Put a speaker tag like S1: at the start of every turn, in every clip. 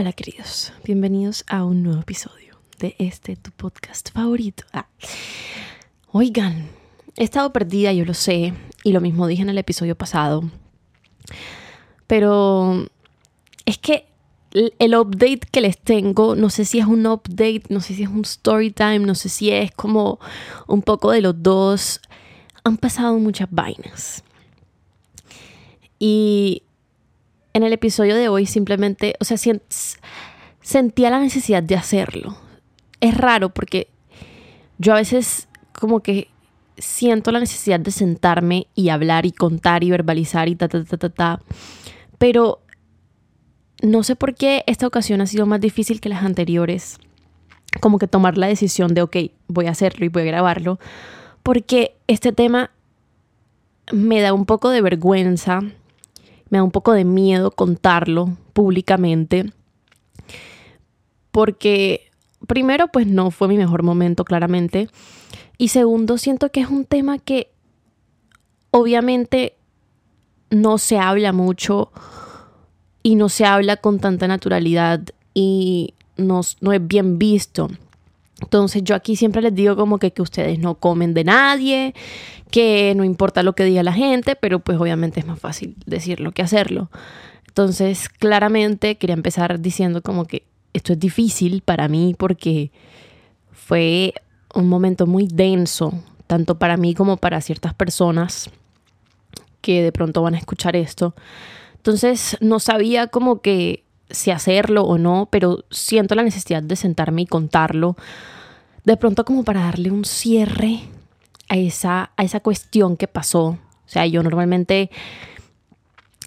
S1: Hola queridos, bienvenidos a un nuevo episodio de este tu podcast favorito. Ah. Oigan, he estado perdida, yo lo sé, y lo mismo dije en el episodio pasado, pero es que el update que les tengo, no sé si es un update, no sé si es un story time, no sé si es como un poco de los dos. Han pasado muchas vainas. Y en el episodio de hoy simplemente, o sea, sentía la necesidad de hacerlo. Es raro porque yo a veces como que siento la necesidad de sentarme y hablar y contar y verbalizar y ta, ta, ta, ta, ta. Pero no sé por qué esta ocasión ha sido más difícil que las anteriores. Como que tomar la decisión de, ok, voy a hacerlo y voy a grabarlo. Porque este tema me da un poco de vergüenza, me da un poco de miedo contarlo públicamente. Porque primero, pues no fue mi mejor momento, claramente. Y segundo, siento que es un tema que obviamente no se habla mucho y no se habla con tanta naturalidad y no, no es bien visto. Entonces yo aquí siempre les digo como que, que ustedes no comen de nadie, que no importa lo que diga la gente, pero pues obviamente es más fácil decirlo que hacerlo. Entonces claramente quería empezar diciendo como que esto es difícil para mí porque fue un momento muy denso, tanto para mí como para ciertas personas que de pronto van a escuchar esto. Entonces no sabía como que si hacerlo o no, pero siento la necesidad de sentarme y contarlo. De pronto como para darle un cierre a esa, a esa cuestión que pasó. O sea, yo normalmente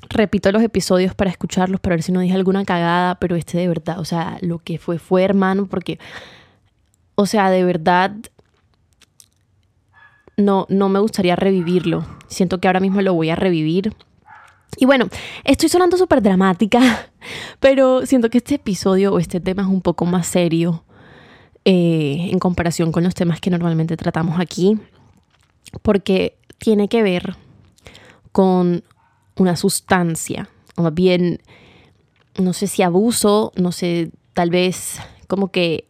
S1: repito los episodios para escucharlos, para ver si no dije alguna cagada, pero este de verdad, o sea, lo que fue fue hermano, porque, o sea, de verdad, no, no me gustaría revivirlo. Siento que ahora mismo lo voy a revivir y bueno, estoy sonando súper dramática, pero siento que este episodio o este tema es un poco más serio eh, en comparación con los temas que normalmente tratamos aquí, porque tiene que ver con una sustancia, o más bien, no sé si abuso, no sé, tal vez como que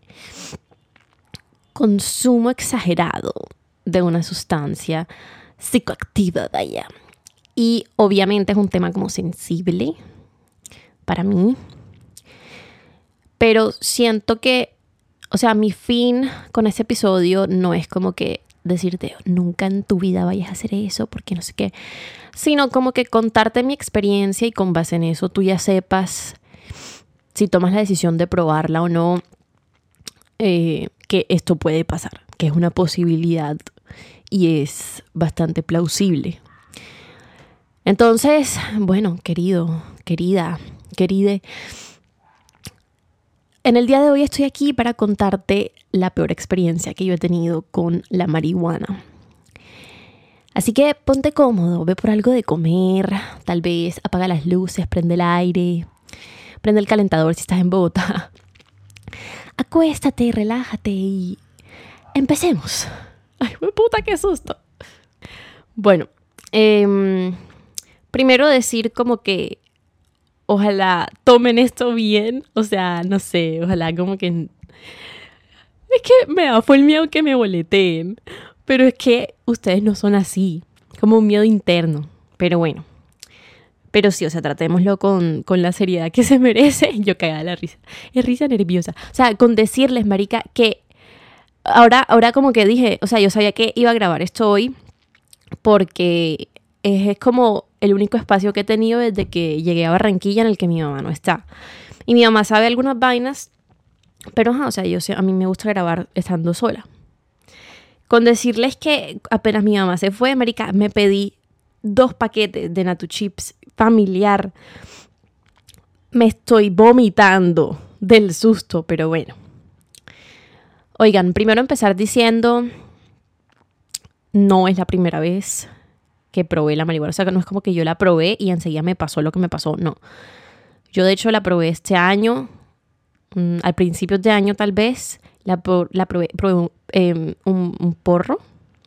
S1: consumo exagerado de una sustancia psicoactiva, vaya. Y obviamente es un tema como sensible para mí. Pero siento que, o sea, mi fin con este episodio no es como que decirte, nunca en tu vida vayas a hacer eso, porque no sé qué, sino como que contarte mi experiencia y con base en eso tú ya sepas si tomas la decisión de probarla o no, eh, que esto puede pasar, que es una posibilidad y es bastante plausible. Entonces, bueno, querido, querida, queride, en el día de hoy estoy aquí para contarte la peor experiencia que yo he tenido con la marihuana. Así que ponte cómodo, ve por algo de comer, tal vez apaga las luces, prende el aire, prende el calentador si estás en Bogotá. Acuéstate, relájate y empecemos. Ay, puta, qué susto. Bueno, eh, primero decir como que ojalá tomen esto bien, o sea, no sé, ojalá como que... Es que me da, fue el miedo que me boleteen, pero es que ustedes no son así, como un miedo interno, pero bueno. Pero sí, o sea, tratémoslo con, con la seriedad que se merece. Yo cagada la risa. Es risa nerviosa. O sea, con decirles, marica, que ahora, ahora como que dije, o sea, yo sabía que iba a grabar esto hoy porque es, como el único espacio que he tenido desde que llegué a Barranquilla en el que mi mamá no está. Y mi mamá sabe algunas vainas, pero o sea, yo a mí me gusta grabar estando sola. Con decirles que apenas mi mamá se fue, América, me pedí dos paquetes de Natu Chips familiar. Me estoy vomitando del susto, pero bueno. Oigan, primero empezar diciendo, no es la primera vez que probé la marihuana. O sea, no es como que yo la probé y enseguida me pasó lo que me pasó. No. Yo de hecho la probé este año, mm, al principio de año tal vez, la, la probé, em, un, porro.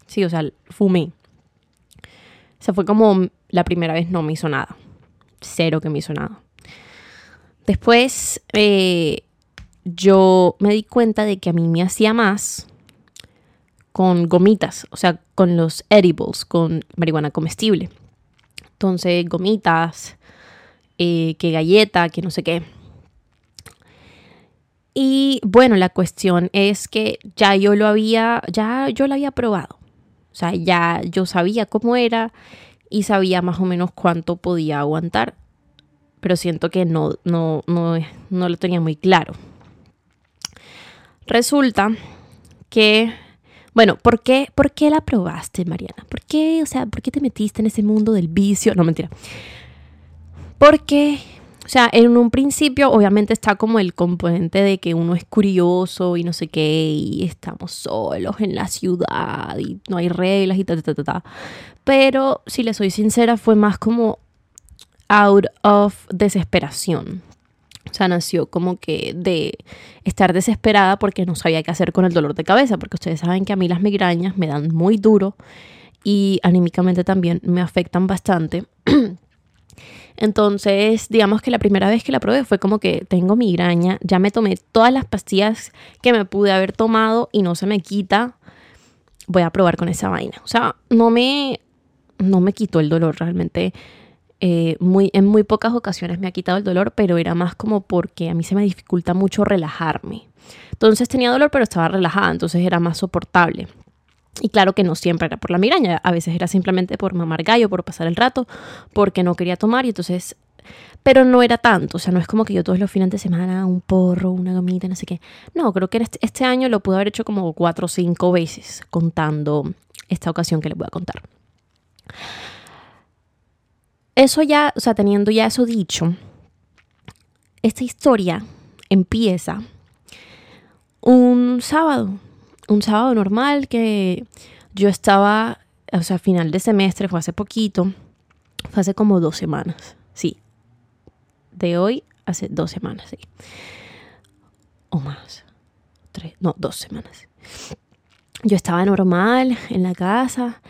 S1: Sí, o sea, fumé. O sea, fue como la primera vez no me hizo nada. Cero que me hizo nada. Después eh, yo me di cuenta de que a mí me hacía más con gomitas, o sea, con los edibles, con marihuana comestible. Entonces, gomitas, eh, que galleta, que no sé qué. Y bueno, la cuestión es que ya yo lo había, ya yo lo había probado. O sea, ya yo sabía cómo era y sabía más o menos cuánto podía aguantar. Pero siento que no, no, no, no lo tenía muy claro. Resulta que, bueno, ¿por qué, ¿por qué la probaste, Mariana? ¿Por qué, o sea, por qué te metiste en ese mundo del vicio? No, mentira. Porque o sea, en un principio obviamente está como el componente de que uno es curioso y no sé qué, y estamos solos en la ciudad y no hay reglas y ta, ta, ta, ta. Pero si le soy sincera, fue más como out of desesperación. O sea, nació como que de estar desesperada porque no sabía qué hacer con el dolor de cabeza, porque ustedes saben que a mí las migrañas me dan muy duro y anímicamente también me afectan bastante. Entonces, digamos que la primera vez que la probé fue como que tengo migraña, ya me tomé todas las pastillas que me pude haber tomado y no se me quita. Voy a probar con esa vaina. O sea, no me, no me quitó el dolor realmente. Eh, muy, en muy pocas ocasiones me ha quitado el dolor, pero era más como porque a mí se me dificulta mucho relajarme. Entonces tenía dolor, pero estaba relajada, entonces era más soportable. Y claro que no siempre era por la migraña, a veces era simplemente por mamar gallo, por pasar el rato, porque no quería tomar y entonces... Pero no era tanto, o sea, no es como que yo todos los fines de semana un porro, una gomita, no sé qué. No, creo que este, este año lo pude haber hecho como cuatro o cinco veces, contando esta ocasión que les voy a contar. Eso ya, o sea, teniendo ya eso dicho, esta historia empieza un sábado, un sábado normal que yo estaba, o sea, final de semestre, fue hace poquito, fue hace como dos semanas, sí. De hoy, hace dos semanas, sí. O más. Tres, no, dos semanas. Yo estaba normal en la casa,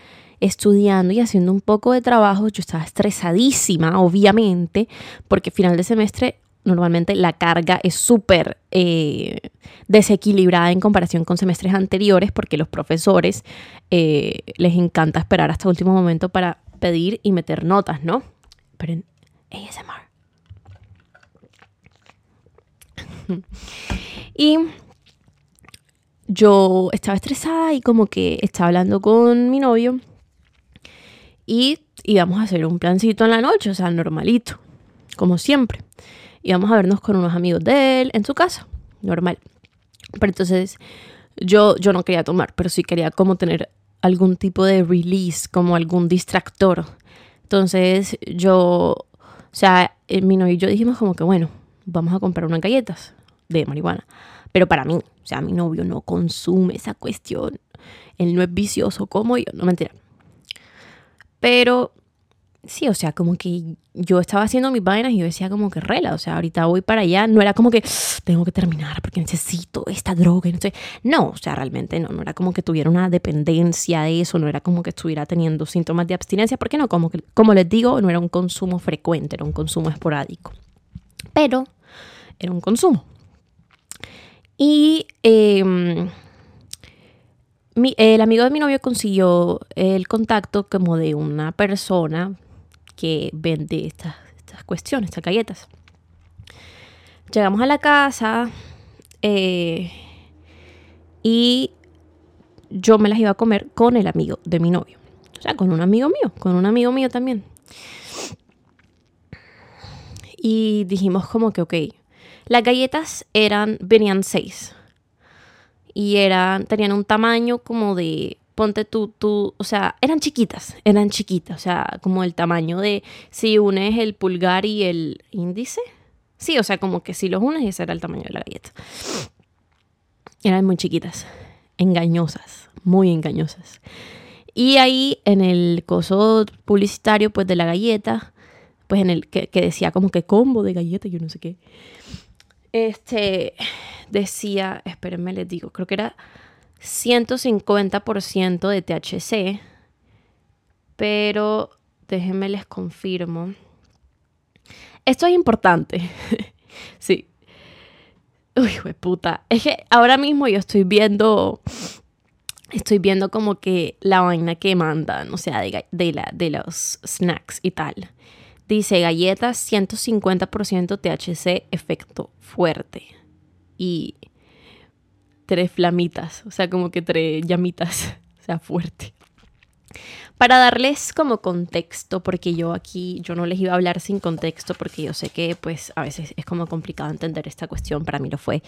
S1: estudiando y haciendo un poco de trabajo. Yo estaba estresadísima, obviamente, porque final de semestre normalmente la carga es súper eh, desequilibrada en comparación con semestres anteriores porque los profesores eh, les encanta esperar hasta el último momento para pedir y meter notas, ¿no? Pero en ASMR. y yo estaba estresada y como que estaba hablando con mi novio y íbamos a hacer un plancito en la noche, o sea, normalito, como siempre íbamos a vernos con unos amigos de él en su casa, normal. Pero entonces yo, yo no quería tomar, pero sí quería como tener algún tipo de release, como algún distractor. Entonces yo, o sea, eh, mi novio y yo dijimos como que bueno, vamos a comprar unas galletas de marihuana. Pero para mí, o sea, mi novio no consume esa cuestión. Él no es vicioso como yo, no mentira. Pero sí, o sea, como que yo estaba haciendo mis vainas y yo decía como que rela, o sea, ahorita voy para allá, no era como que tengo que terminar porque necesito esta droga, no sé. No, o sea, realmente no, no era como que tuviera una dependencia de eso, no era como que estuviera teniendo síntomas de abstinencia, porque no, como que, como les digo, no era un consumo frecuente, era un consumo esporádico. Pero era un consumo. Y em, el amigo de mi novio consiguió el contacto como de una persona que vende estas, estas cuestiones, estas galletas. Llegamos a la casa eh, y yo me las iba a comer con el amigo de mi novio. O sea, con un amigo mío, con un amigo mío también. Y dijimos como que, ok, las galletas eran, venían seis. Y eran, tenían un tamaño como de ponte tú, tú, o sea, eran chiquitas, eran chiquitas, o sea, como el tamaño de si unes el pulgar y el índice. Sí, o sea, como que si los unes, ese era el tamaño de la galleta. Eran muy chiquitas, engañosas, muy engañosas. Y ahí en el coso publicitario, pues de la galleta, pues en el que, decía como que combo de galleta, yo no sé qué. Este decía, espérenme, les digo, creo que era 150% de THC, pero déjenme les confirmo. Esto es importante. Sí. Uy, puta. Es que ahora mismo yo estoy viendo. Estoy viendo como que la vaina que mandan, o sea, de, la, de los snacks y tal. Dice galletas 150% THC, efecto fuerte. Y tres flamitas, o sea, como que tres llamitas, o sea, fuerte. Para darles como contexto, porque yo aquí, yo no les iba a hablar sin contexto, porque yo sé que pues a veces es como complicado entender esta cuestión, para mí lo fue.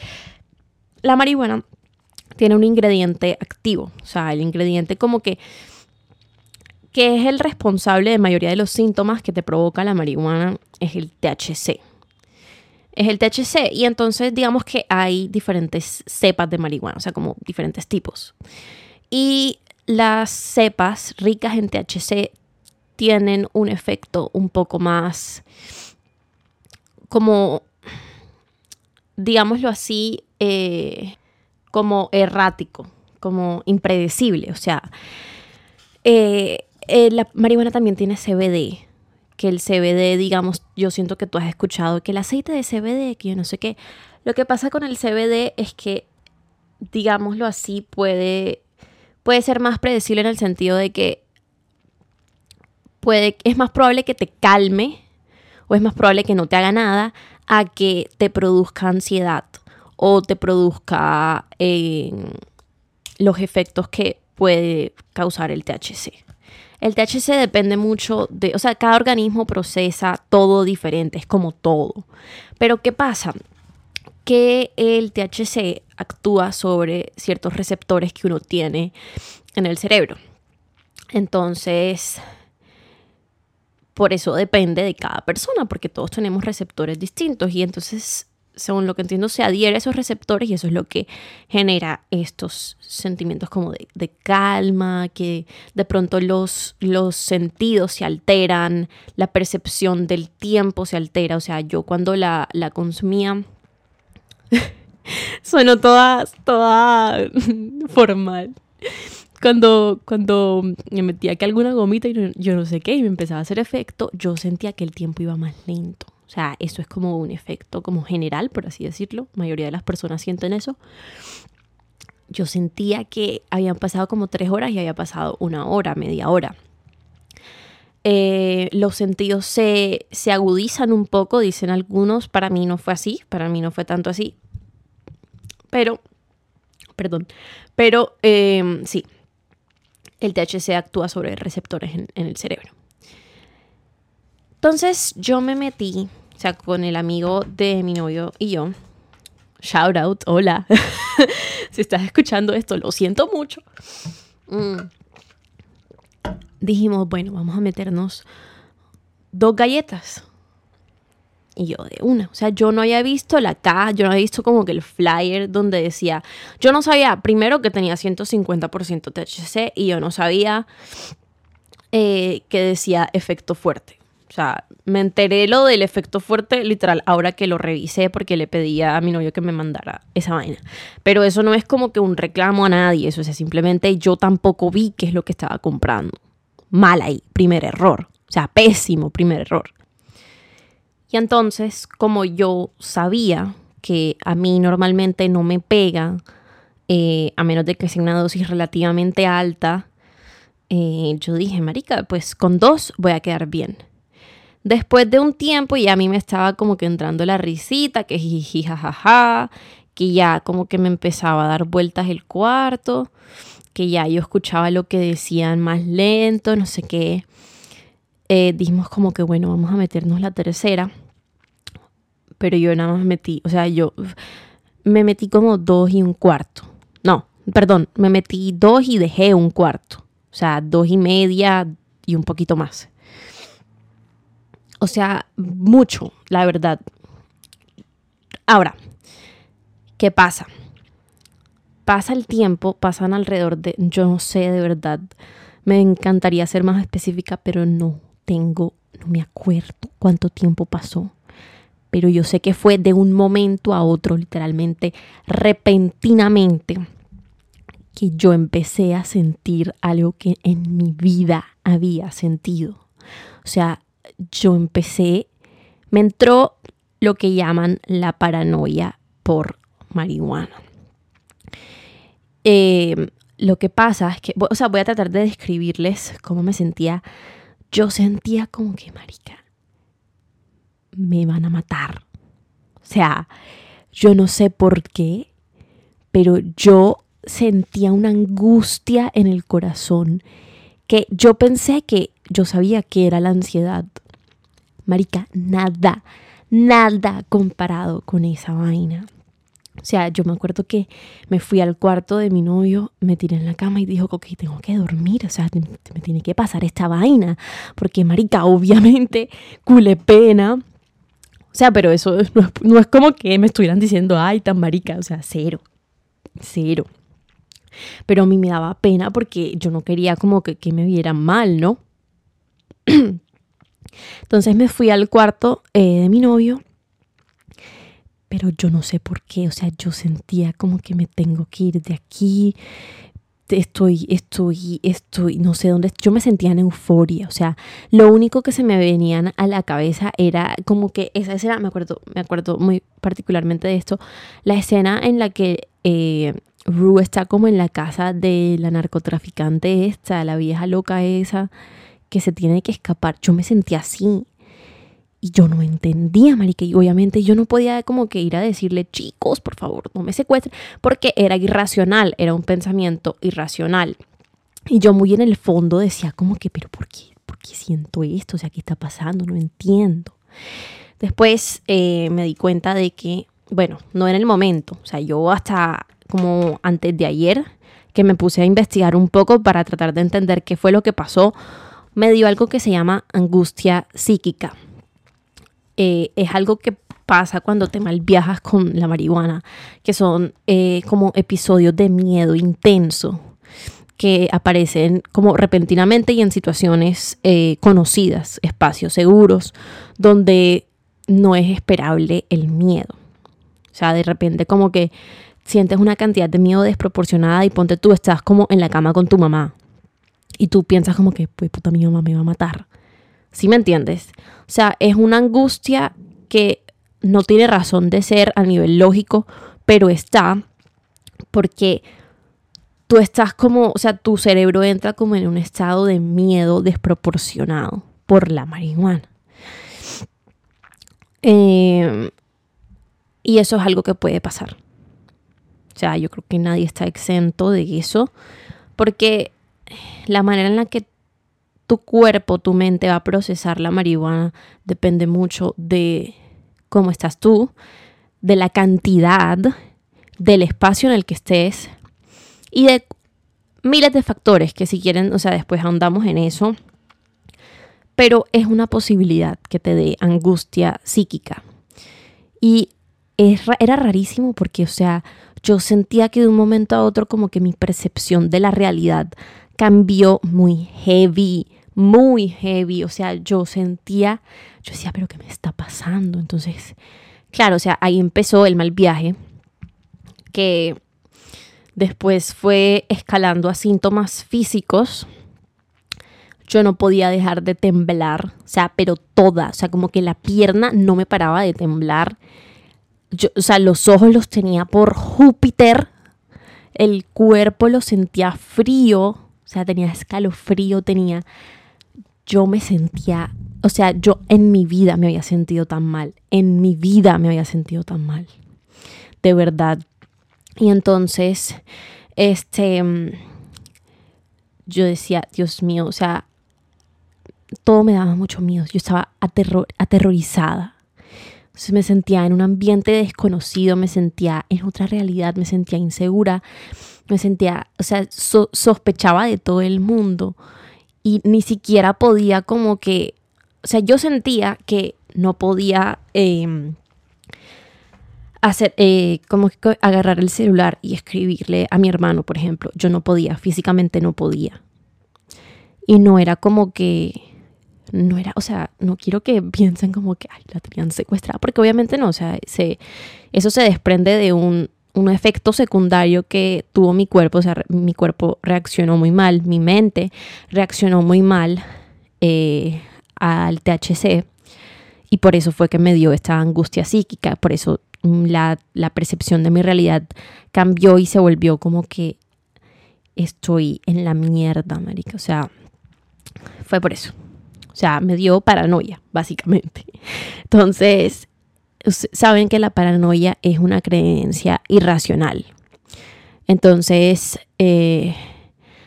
S1: La marihuana tiene un ingrediente activo, o sea, el ingrediente como que que es el responsable de mayoría de los síntomas que te provoca la marihuana, es el THC. Es el THC y entonces digamos que hay diferentes cepas de marihuana, o sea, como diferentes tipos. Y las cepas ricas en THC tienen un efecto un poco más como, digámoslo así, eh, como errático, como impredecible. O sea, eh, eh, la marihuana también tiene CBD, que el CBD, digamos, yo siento que tú has escuchado que el aceite de CBD, que yo no sé qué. Lo que pasa con el CBD es que, digámoslo así, puede puede ser más predecible en el sentido de que puede, es más probable que te calme o es más probable que no te haga nada a que te produzca ansiedad o te produzca eh, los efectos que puede causar el THC. El THC depende mucho de, o sea, cada organismo procesa todo diferente, es como todo. Pero ¿qué pasa? que el THC actúa sobre ciertos receptores que uno tiene en el cerebro. Entonces, por eso depende de cada persona, porque todos tenemos receptores distintos y entonces, según lo que entiendo, se adhiere a esos receptores y eso es lo que genera estos sentimientos como de, calma, que de pronto los, los sentidos se alteran, la percepción del tiempo se altera. O sea, yo cuando la, la consumía Sueno toda, toda formal. Cuando, cuando me metía que alguna gomita y yo no sé qué y me empezaba a hacer efecto, yo sentía que el tiempo iba más lento. O sea, eso es como un efecto como general, por así decirlo. La mayoría de las personas sienten eso. Yo sentía que habían pasado como tres horas y había pasado una hora, media hora. Eh, los sentidos se, se, agudizan un poco, dicen algunos. Para mí no fue así, para mí no fue tanto así. Pero, perdón, pero em, sí, el THC actúa sobre receptores en, el cerebro. Entonces yo me metí, o sea, con el amigo de mi novio y yo. Shout out, hola. si estás escuchando esto, lo siento mucho. Mm. Dijimos, bueno, vamos a meternos dos galletas. Y yo de una, o sea, yo no había visto la caja, yo no había visto como que el flyer donde decía, yo no sabía primero que tenía 150% THC y yo no sabía eh, que decía efecto fuerte. Sea, me enteré lo del efecto fuerte literal ahora que lo revisé porque le pedía a mi novio que me mandara esa vaina. Pero eso no es como que un reclamo a nadie, eso es simplemente yo tampoco vi qué es lo que estaba comprando. Mal ahí, primer error. O sea, pésimo primer error. Y entonces, como yo sabía que a mí normalmente no me pega, eh, a menos de que sea una dosis relativamente alta, eh, yo dije, marica, pues con dos voy a quedar bien. Después de un tiempo y a mí me estaba como que entrando la risita, que jiji, jajaja, que ya como que me empezaba a dar vueltas el cuarto, que ya yo escuchaba lo que decían más lento, no sé qué eh, dijimos como que bueno, vamos a meternos la tercera. Pero yo nada más metí, o sea, yo me metí como dos y un cuarto. No, perdón, me metí dos y dejé un cuarto. O sea, dos y media y un poquito más. O sea, mucho, la verdad. Ahora, ¿qué pasa? Pasa el tiempo, pasan alrededor de, yo no sé de verdad, me encantaría ser más específica, pero no tengo, no me acuerdo cuánto tiempo pasó, pero yo sé que fue de un momento a otro, literalmente, repentinamente, que yo empecé a sentir algo que en mi vida había sentido. O sea, yo empecé, me entró lo que llaman la paranoia por marihuana. Eh, lo que pasa es que, o sea, voy a tratar de describirles cómo me sentía. Yo sentía como que, marica, me van a matar. O sea, yo no sé por qué, pero yo sentía una angustia en el corazón que yo pensé que yo sabía que era la ansiedad. Marica, nada, nada comparado con esa vaina. O sea, yo me acuerdo que me fui al cuarto de mi novio, me tiré en la cama y dijo, ok, tengo que dormir, o sea, me tiene que pasar esta vaina, porque marica, obviamente, cule pena. O sea, pero eso no es, como que me estuvieran diciendo, ay, tan marica, o sea, cero, cero. Pero a mí me daba pena porque yo no quería como que, que me vieran mal, ¿no? Entonces me fui al cuarto eh, de mi novio, pero yo no sé por qué, o sea, yo sentía como que me tengo que ir de aquí, estoy, estoy, estoy, no sé dónde, yo me sentía en euforia, o sea, lo único que se me venían a la cabeza era como que esa escena, me acuerdo, me acuerdo muy particularmente de esto, la escena en la que eh, Rue está como en la casa de la narcotraficante esta, la vieja loca esa, que se tiene que escapar. Yo me sentía así. Y yo no entendía, marica. Y obviamente yo no podía como que ir a decirle, chicos, por favor, no me secuestren. Porque era irracional, era un pensamiento irracional. Y yo muy en el fondo decía como que, pero ¿por qué? ¿Por qué siento esto? O sea, ¿qué está pasando? No entiendo. Después eh, me di cuenta de que, bueno, no en el momento. O sea, yo hasta como antes de ayer que me puse a investigar un poco para tratar de entender qué fue lo que pasó me dio algo que se llama angustia psíquica. Eh, es algo que pasa cuando te malviajas con la marihuana, que son eh, como episodios de miedo intenso que aparecen como repentinamente y en situaciones eh, conocidas, espacios seguros, donde no es esperable el miedo. O sea, de repente como que sientes una cantidad de miedo desproporcionada y ponte tú, estás como en la cama con tu mamá y tú piensas como que, pues puta, mi mamá me va a matar. ¿Sí me entiendes? O sea, es una angustia que no tiene razón de ser a nivel lógico, pero está porque tú estás como, o sea, tu cerebro entra como en un estado de miedo desproporcionado por la marihuana. Em, y eso es algo que puede pasar. O sea, yo creo que nadie está exento de eso, porque la manera en la que tu cuerpo, tu mente va a procesar la marihuana depende mucho de cómo estás tú, de la cantidad, del espacio en el que estés y de miles de factores que si quieren, o sea, después ahondamos en eso, pero es una posibilidad que te dé angustia psíquica. Y era rarísimo porque, o sea, yo sentía que de un momento a otro como que mi percepción de la realidad cambió muy heavy, muy heavy. O sea, yo sentía, yo decía, pero ¿qué me está pasando? Entonces, claro, o sea, ahí empezó el mal viaje, que después fue escalando a síntomas físicos. Yo no podía dejar de temblar, o sea, pero toda, o sea, como que la pierna no me paraba de temblar. Yo, o sea, los ojos los tenía por Júpiter, el cuerpo lo sentía frío, o sea, tenía escalofrío, tenía... Yo me sentía, o sea, yo en mi vida me había sentido tan mal, en mi vida me había sentido tan mal, de verdad. Y entonces, este, yo decía, Dios mío, o sea, todo me daba mucho miedo, yo estaba aterrorizada. Entonces me sentía en un ambiente desconocido, me sentía en otra realidad, me sentía insegura, me sentía, o sea, sospechaba de todo el mundo y ni siquiera podía como que, o sea, yo sentía que no podía em, hacer, eh, como que agarrar el celular y escribirle a mi hermano, por ejemplo. Yo no podía, físicamente no podía. Y no era como que, no era, o sea, no quiero que piensen como que, ay, la tenían secuestrada, porque obviamente no, o sea, se, eso se desprende de un, un efecto secundario que tuvo mi cuerpo, o sea, mi cuerpo reaccionó muy mal, mi mente reaccionó muy mal eh, al THC Y por eso fue que me dio esta angustia psíquica, por eso mm, la, percepción de mi realidad cambió y se volvió como que estoy en la mierda, marica. O sea, fue por eso. O sea, me dio paranoia, básicamente. Entonces, saben que la paranoia es una creencia irracional. Entonces, eh,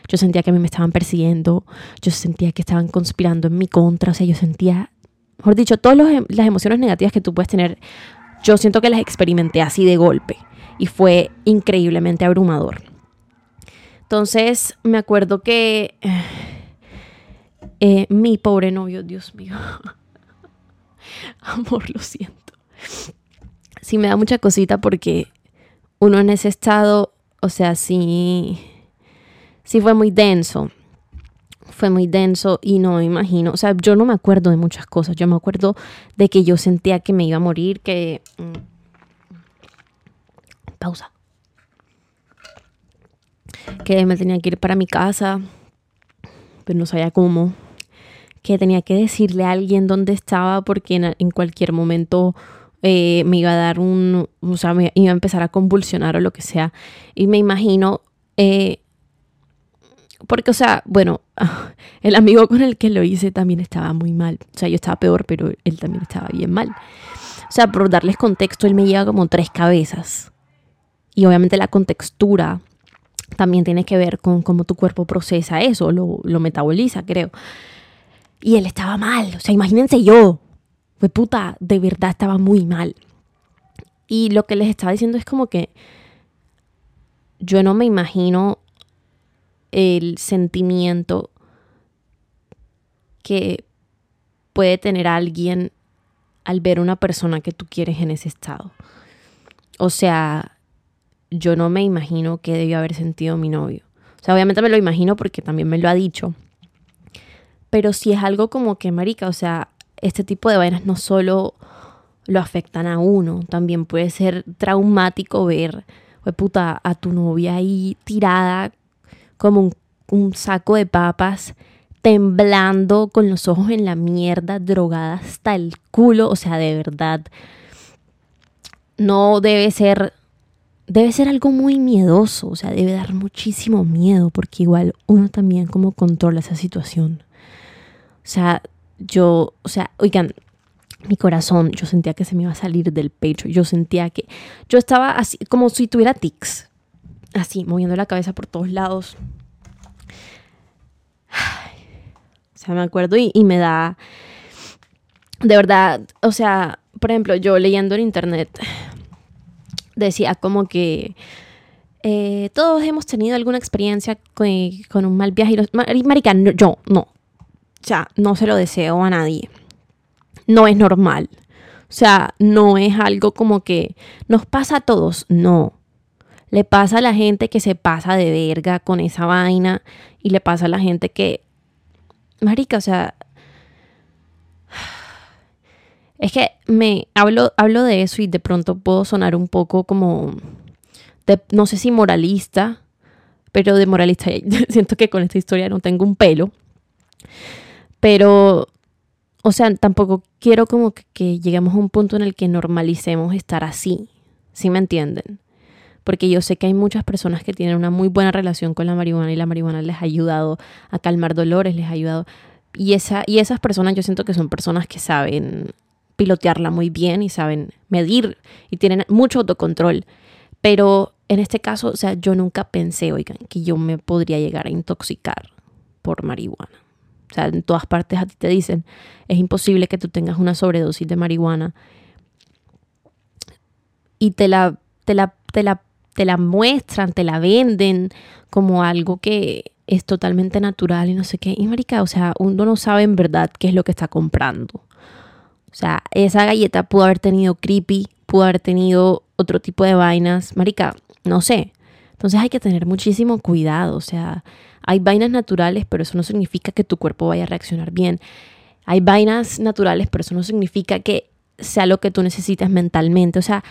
S1: yo sentía que a mí me estaban persiguiendo, yo sentía que estaban conspirando en mi contra, o sea, yo sentía, mejor dicho, todas em, las emociones negativas que tú puedes tener, yo siento que las experimenté así de golpe y fue increíblemente abrumador. Entonces, me acuerdo que eh, mi pobre novio, Dios mío, amor, lo siento. Sí me da mucha cosita porque uno en ese estado, o sea, sí sí fue muy denso. Fue muy denso y no me imagino, o sea, yo no me acuerdo de muchas cosas. Yo me acuerdo de que yo sentía que me iba a morir, que... Mm, pausa. Que me tenía que ir para mi casa, pero no sabía cómo. Que tenía que decirle a alguien dónde estaba porque en, cualquier momento eh, me iba a dar un, o sea, me iba a empezar a convulsionar o lo que sea. Y me imagino eh, porque, o sea, bueno, el amigo con el que lo hice también estaba muy mal. O sea, yo estaba peor, pero él también estaba bien mal. O sea, por darles contexto, él me lleva como tres cabezas. Y obviamente la contextura también tiene que ver con cómo tu cuerpo procesa eso, lo, lo metaboliza, creo. Y él estaba mal. O sea, imagínense yo. Fue puta, de verdad estaba muy mal. Y lo que les estaba diciendo es como que yo no me imagino el sentimiento que puede tener alguien al ver una persona que tú quieres en ese estado. O sea, yo no me imagino qué debió haber sentido mi novio. O sea, obviamente me lo imagino porque también me lo ha dicho. Pero si es algo como que, marica, o sea, este tipo de vainas no solo lo afectan a uno, también puede ser traumático ver, puta, a tu novia ahí tirada como un, saco de papas, temblando con los ojos en la mierda, drogada hasta el culo, o sea, de verdad, no debe ser, debe ser algo muy miedoso, o sea, debe dar muchísimo miedo, porque igual uno también como controla esa situación. O sea, yo, o sea, oigan, mi corazón, yo sentía que se me iba a salir del pecho, yo sentía que yo estaba así, como si tuviera tics, así, moviendo la cabeza por todos lados. o sea, me acuerdo y, me da, de verdad, o sea, por ejemplo, yo leyendo en internet decía como que eh, todos hemos tenido alguna experiencia con, un mal viaje. Y marica, yo no. O sea, no se lo deseo a nadie. No es normal. O sea, no es algo como que nos pasa a todos. No. Le pasa a la gente que se pasa de verga con esa vaina y le pasa a la gente que, marica, o sea, es que me hablo, hablo de eso y de pronto puedo sonar un poco como, no sé si moralista, pero de moralista siento que con esta historia no tengo un pelo. Pero, o sea, tampoco quiero como que, lleguemos a un punto en el que normalicemos estar así, ¿sí me entienden? porque yo sé que hay muchas personas que tienen una muy buena relación con la marihuana y la marihuana les ha ayudado a calmar dolores, les ha ayudado. Y, esa, y esas personas yo siento que son personas que saben pilotearla muy bien y saben medir y tienen mucho autocontrol. Pero en este caso, o sea, yo nunca pensé, oigan, que yo me podría llegar a intoxicar por marihuana. O sea, en todas partes a ti te dicen, es imposible que tú tengas una sobredosis de marihuana y te la, te la, te la te la muestran, te la venden como algo que es totalmente natural y no sé qué. Y marica, o sea, uno no sabe en verdad qué es lo que está comprando. O sea, esa galleta pudo haber tenido creepy, pudo haber tenido otro tipo de vainas. Marica, no sé. Entonces hay que tener muchísimo cuidado. O sea, hay vainas naturales, pero eso no significa que tu cuerpo vaya a reaccionar bien. Hay vainas naturales, pero eso no significa que sea lo que tú necesitas mentalmente. O sea,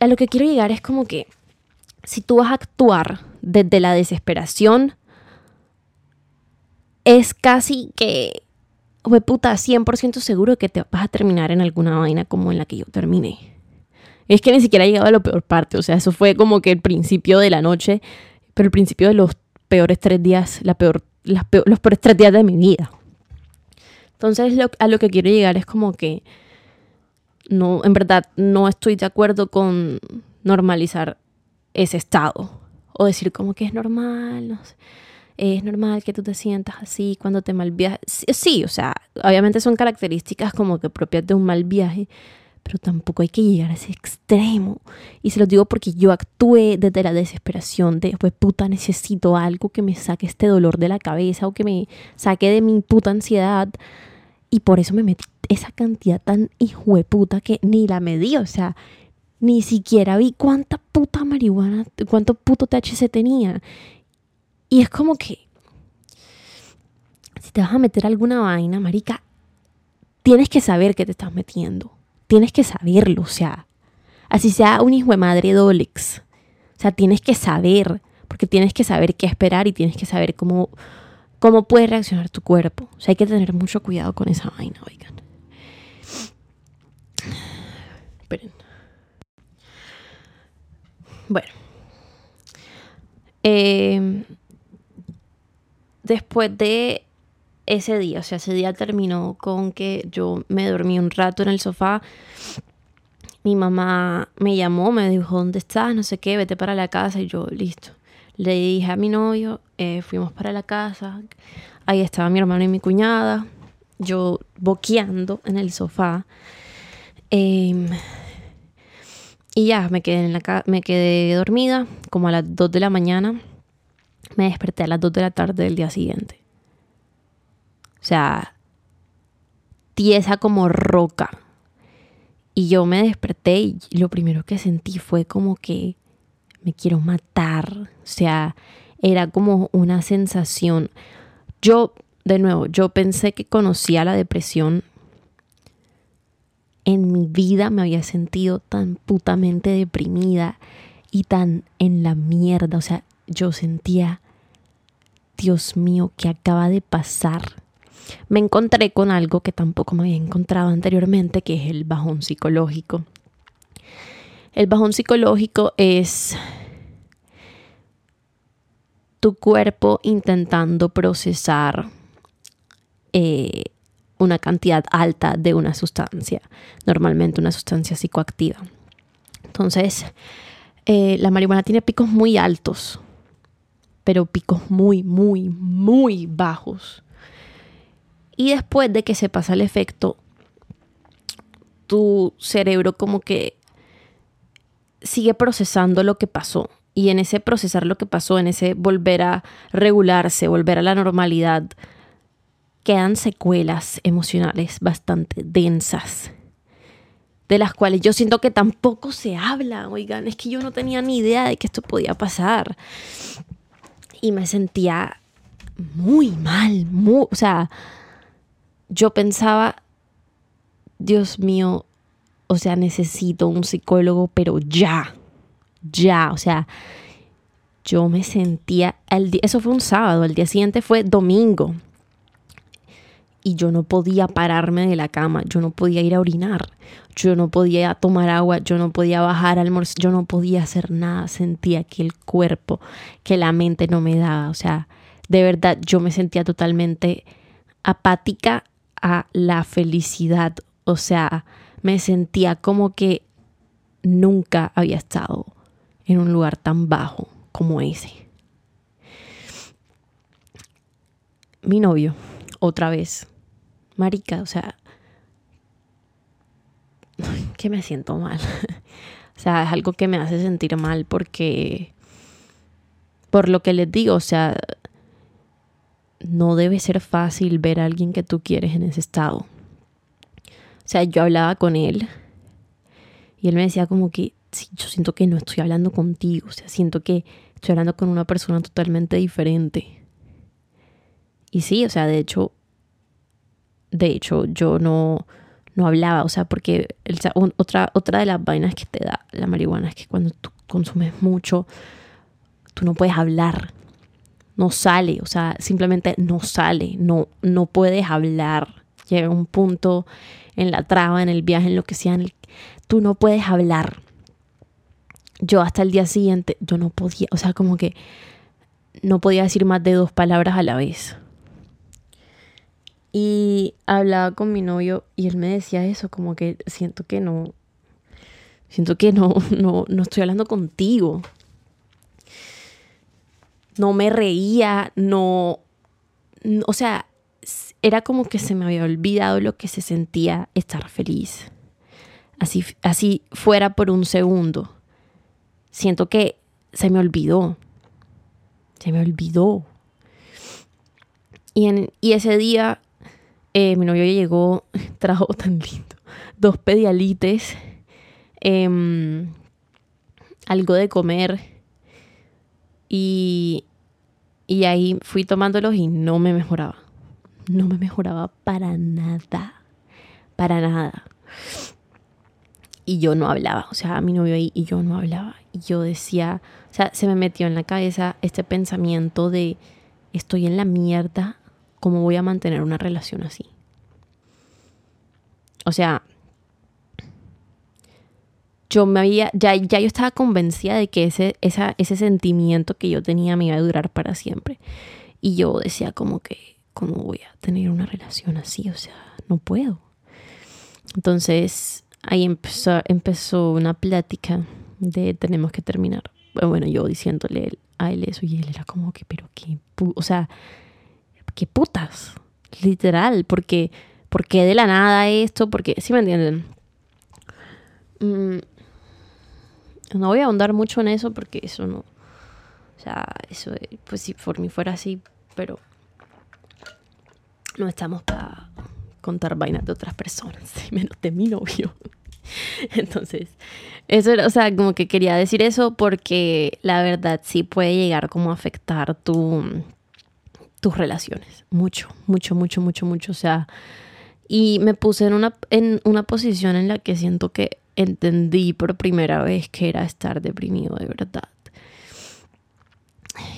S1: a lo que quiero llegar es como que si tú vas a actuar desde la desesperación, es casi que puta, 100% seguro que te vas a terminar en alguna vaina como en la que yo terminé. Es que ni siquiera he llegado a la peor parte, o sea, eso fue como que el principio de la noche, pero el principio de los peores tres días, la peor, los peores tres días de mi vida. Entonces a lo que quiero llegar es como que no, en verdad no estoy de acuerdo con normalizar ese estado o decir como que es normal, es normal que tú te sientas así cuando te mal viajes. Sí, o sea, obviamente son características como que propias de un mal viaje, pero tampoco hay que llegar a ese extremo. Y se lo digo porque yo actué desde la desesperación de, pues puta, necesito algo que me saque este dolor de la cabeza o que me saque de mi puta ansiedad. Y por eso me metí esa cantidad tan hijo de puta que ni la medí, o sea, ni siquiera vi cuánta puta marihuana, cuánto puto THC tenía. Y es como que, si te vas a meter alguna vaina, marica, tienes que saber que te estás metiendo. Tienes que saberlo, o sea, así sea un hijo de madre Dolex. O sea, tienes que saber, porque tienes que saber qué esperar y tienes que saber cómo, cómo puede reaccionar tu cuerpo. O sea, hay que tener mucho cuidado con esa vaina, oigan. Esperen. Bueno. Eh, después de ese día, o sea, ese día terminó con que yo me dormí un rato en el sofá. Mi mamá me llamó, me dijo, ¿dónde estás? No sé qué, vete para la casa. Y yo, listo. Le dije a mi novio, eh, fuimos para la casa. Ahí estaba mi hermano y mi cuñada. Yo boqueando en el sofá. Em, y ya, me quedé, en la me quedé dormida como a las 2 de la mañana me desperté a las 2 de la tarde del día siguiente. O sea, tiesa como roca. Y yo me desperté y lo primero que sentí fue como que me quiero matar. O sea, era como una sensación. Yo, de nuevo, yo pensé que conocía la depresión. En mi vida me había sentido tan putamente deprimida y tan en la mierda. O sea, yo sentía, Dios mío, ¿qué acaba de pasar? Me encontré con algo que tampoco me había encontrado anteriormente, que es el bajón psicológico. El bajón psicológico es tu cuerpo intentando procesar eh, una cantidad alta de una sustancia, normalmente una sustancia psicoactiva. Entonces, eh, la marihuana tiene picos muy altos, pero picos muy, muy, muy bajos. Y después de que se pasa el efecto, tu cerebro como que sigue procesando lo que pasó. Y en ese procesar lo que pasó, en ese volver a regularse, volver a la normalidad, quedan secuelas emocionales bastante densas de las cuales yo siento que tampoco se habla. Oigan, es que yo no tenía ni idea de que esto podía pasar. Y me sentía muy mal, muy, o sea, yo pensaba, Dios mío, o sea, necesito un psicólogo, pero ya, ya, o sea, yo me sentía, eso fue un sábado, el día siguiente fue domingo, y yo no podía pararme de la cama, yo no podía ir a orinar, yo no podía tomar agua, yo no podía bajar al almorzar, yo no podía hacer nada, sentía que el cuerpo, que la mente no me daba, o sea, de verdad yo me sentía totalmente apática a la felicidad, o sea, me sentía como que nunca había estado en un lugar tan bajo como ese. Mi novio, otra vez, marica, o sea, que me siento mal. o sea, es algo que me hace sentir mal porque, por lo que les digo, o sea, no debe ser fácil ver a alguien que tú quieres en ese estado. O sea, yo hablaba con él y él me decía como que, sí, yo siento que no estoy hablando contigo, o sea, siento que estoy hablando con una persona totalmente diferente. Y sí, o sea, de hecho, de hecho, yo no, no hablaba, o sea, porque otra, otra de las vainas que te da la marihuana es que cuando tú consumes mucho, tú no puedes hablar, no sale, o sea, simplemente no sale, no, no puedes hablar, llega un punto en la traba, en el viaje, en lo que sea, en el, tú no puedes hablar. Yo hasta el día siguiente, yo no podía, o sea, como que no podía decir más de dos palabras a la vez. Y hablaba con mi novio y él me decía eso, como que siento que no, siento que no, no, no estoy hablando contigo. No me reía, no, o sea, era como que se me había olvidado lo que se sentía estar feliz. Así, así fuera por un segundo. Siento que se me olvidó. Se me olvidó. Y, en, y ese día eh, mi novio llegó, trajo tan lindo, dos pedialites, em, algo de comer y, y ahí fui tomándolos y no me mejoraba. No me mejoraba para nada. Para nada. Y yo no hablaba. O sea, mi novio ahí y yo no hablaba. Y yo decía, o sea, se me metió en la cabeza este pensamiento de estoy en la mierda ¿cómo voy a mantener una relación así? O sea, yo me había, ya, ya yo estaba convencida de que ese, ese sentimiento que yo tenía me iba a durar para siempre. Y yo decía como que, ¿cómo voy a tener una relación así? O sea, no puedo. Entonces ahí empezó, empezó una plática de tenemos que terminar. Bueno, yo diciéndole a él eso y él era como que, pero qué, o sea, qué putas, literal, porque, porque de la nada esto, porque, ¿sí me entienden? Mm, no voy a ahondar mucho en eso porque eso no, o sea, eso, pues si por mí fuera así, pero no estamos para contar vainas de otras personas, menos de mi novio. Entonces, eso era, o sea, como que quería decir eso porque la verdad sí puede llegar como a afectar tu, tus relaciones. Mucho, mucho, mucho, mucho, mucho. O sea, y me puse en una, en una posición en la que siento que entendí por primera vez que era estar deprimido de verdad.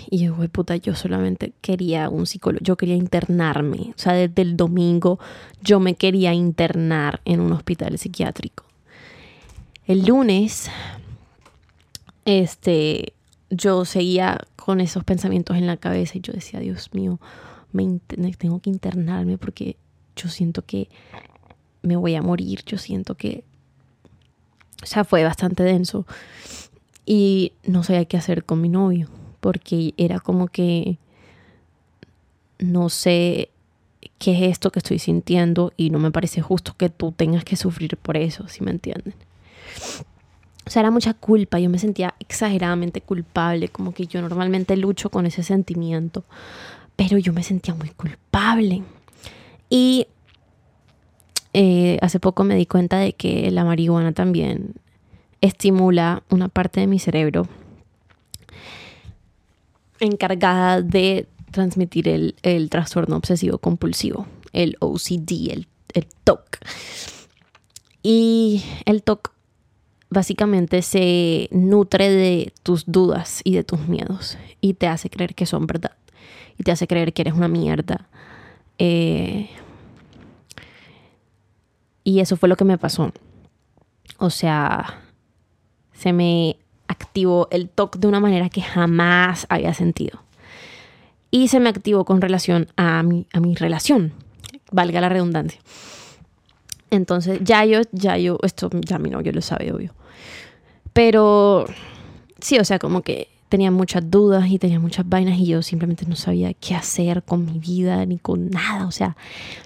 S1: Y yo, puta, yo solamente quería un psicólogo, yo quería internarme. O sea, desde el domingo yo me quería internar en un hospital psiquiátrico. El lunes, este, yo seguía con esos pensamientos en la cabeza y yo decía, Dios mío, me tengo que internarme porque yo siento que me voy a morir, yo siento que, o sea, fue bastante denso y no sabía qué hacer con mi novio porque era como que no sé qué es esto que estoy sintiendo y no me parece justo que tú tengas que sufrir por eso, si me entienden. O sea, era mucha culpa, yo me sentía exageradamente culpable, como que yo normalmente lucho con ese sentimiento, pero yo me sentía muy culpable. Y eh, hace poco me di cuenta de que la marihuana también estimula una parte de mi cerebro encargada de transmitir el, trastorno obsesivo compulsivo, el OCD, el, el TOC. Y el TOC básicamente se nutre de tus dudas y de tus miedos y te hace creer que son verdad y te hace creer que eres una mierda. Eh, y eso fue lo que me pasó. O sea, se me activó el TOC de una manera que jamás había sentido. Y se me activó con relación a mi, a mi relación, valga la redundancia. Entonces, ya yo, ya yo, esto ya mi novio lo sabe, obvio. Pero sí, o sea, como que tenía muchas dudas y tenía muchas vainas y yo simplemente no sabía qué hacer con mi vida ni con nada. O sea,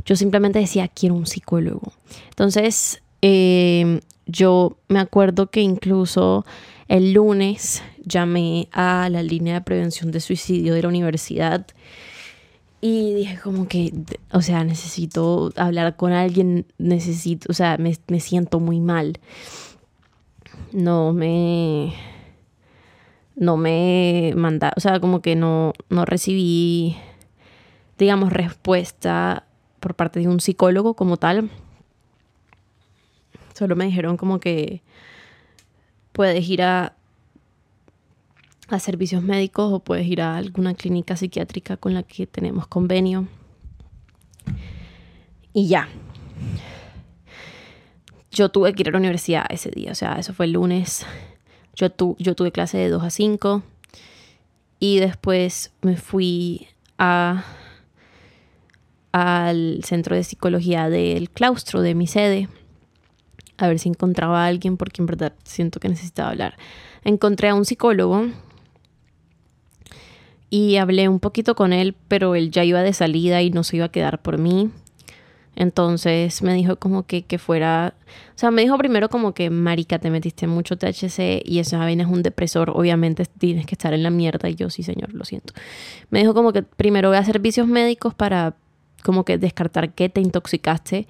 S1: yo simplemente decía, quiero un psicólogo. Entonces, em, yo me acuerdo que incluso el lunes llamé a la línea de prevención de suicidio de la universidad y dije como que, o sea, necesito hablar con alguien, necesito, o sea, me, me siento muy mal no me no me manda, o sea, como que no, no recibí, digamos, respuesta por parte de un psicólogo como tal. Solo me dijeron como que puedes ir a, a servicios médicos o puedes ir a alguna clínica psiquiátrica con la que tenemos convenio. Y ya. Yo tuve que ir a la universidad ese día, o sea, eso fue el lunes. Yo, tuve clase de 2 a 5 y después me fui al centro de psicología del claustro de mi sede a ver si encontraba a alguien porque en verdad siento que necesitaba hablar. Encontré a un psicólogo y hablé un poquito con él, pero él ya iba de salida y no se iba a quedar por mí. Entonces me dijo como que, que fuera, o sea, me dijo primero como que, marica, te metiste mucho THC y esa vaina es un depresor, obviamente tienes que estar en la mierda y yo sí, señor, lo siento. Me dijo como que primero voy a servicios médicos para como que descartar que te intoxicaste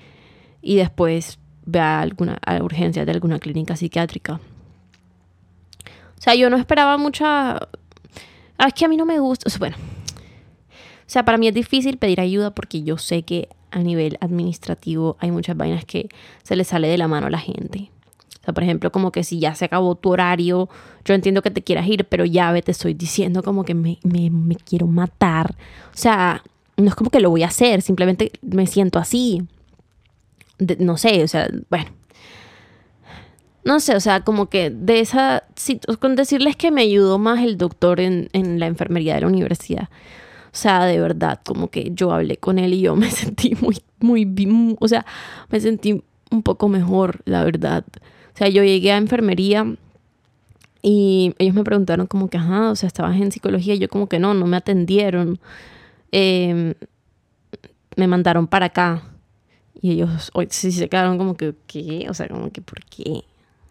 S1: y después ve a alguna a urgencia de alguna clínica psiquiátrica. O sea, yo no esperaba mucha... Ah, es que a mí no me gusta... bueno, o sea, para mí es difícil pedir ayuda porque yo sé que a nivel administrativo hay muchas vainas que se le sale de la mano a la gente. O sea, por ejemplo, como que si ya se acabó tu horario, yo entiendo que te quieras ir, pero ya ve, te estoy diciendo como que me, me quiero matar. O sea, no es como que lo voy a hacer, simplemente me siento así. no sé, o sea, bueno. No sé, o sea, como que de esa... Con decirles que me ayudó más el doctor en, en la enfermería de la universidad. O sea, de verdad, como que yo hablé con él y yo me sentí muy, muy, o sea, me sentí un poco mejor, la verdad. O sea, yo llegué a enfermería y ellos me preguntaron como que, ajá, o sea, estabas en psicología y yo como que no, no me atendieron. Em, me mandaron para acá. Y ellos hoy sí se quedaron como que, ¿qué? O sea, como que, ¿por qué?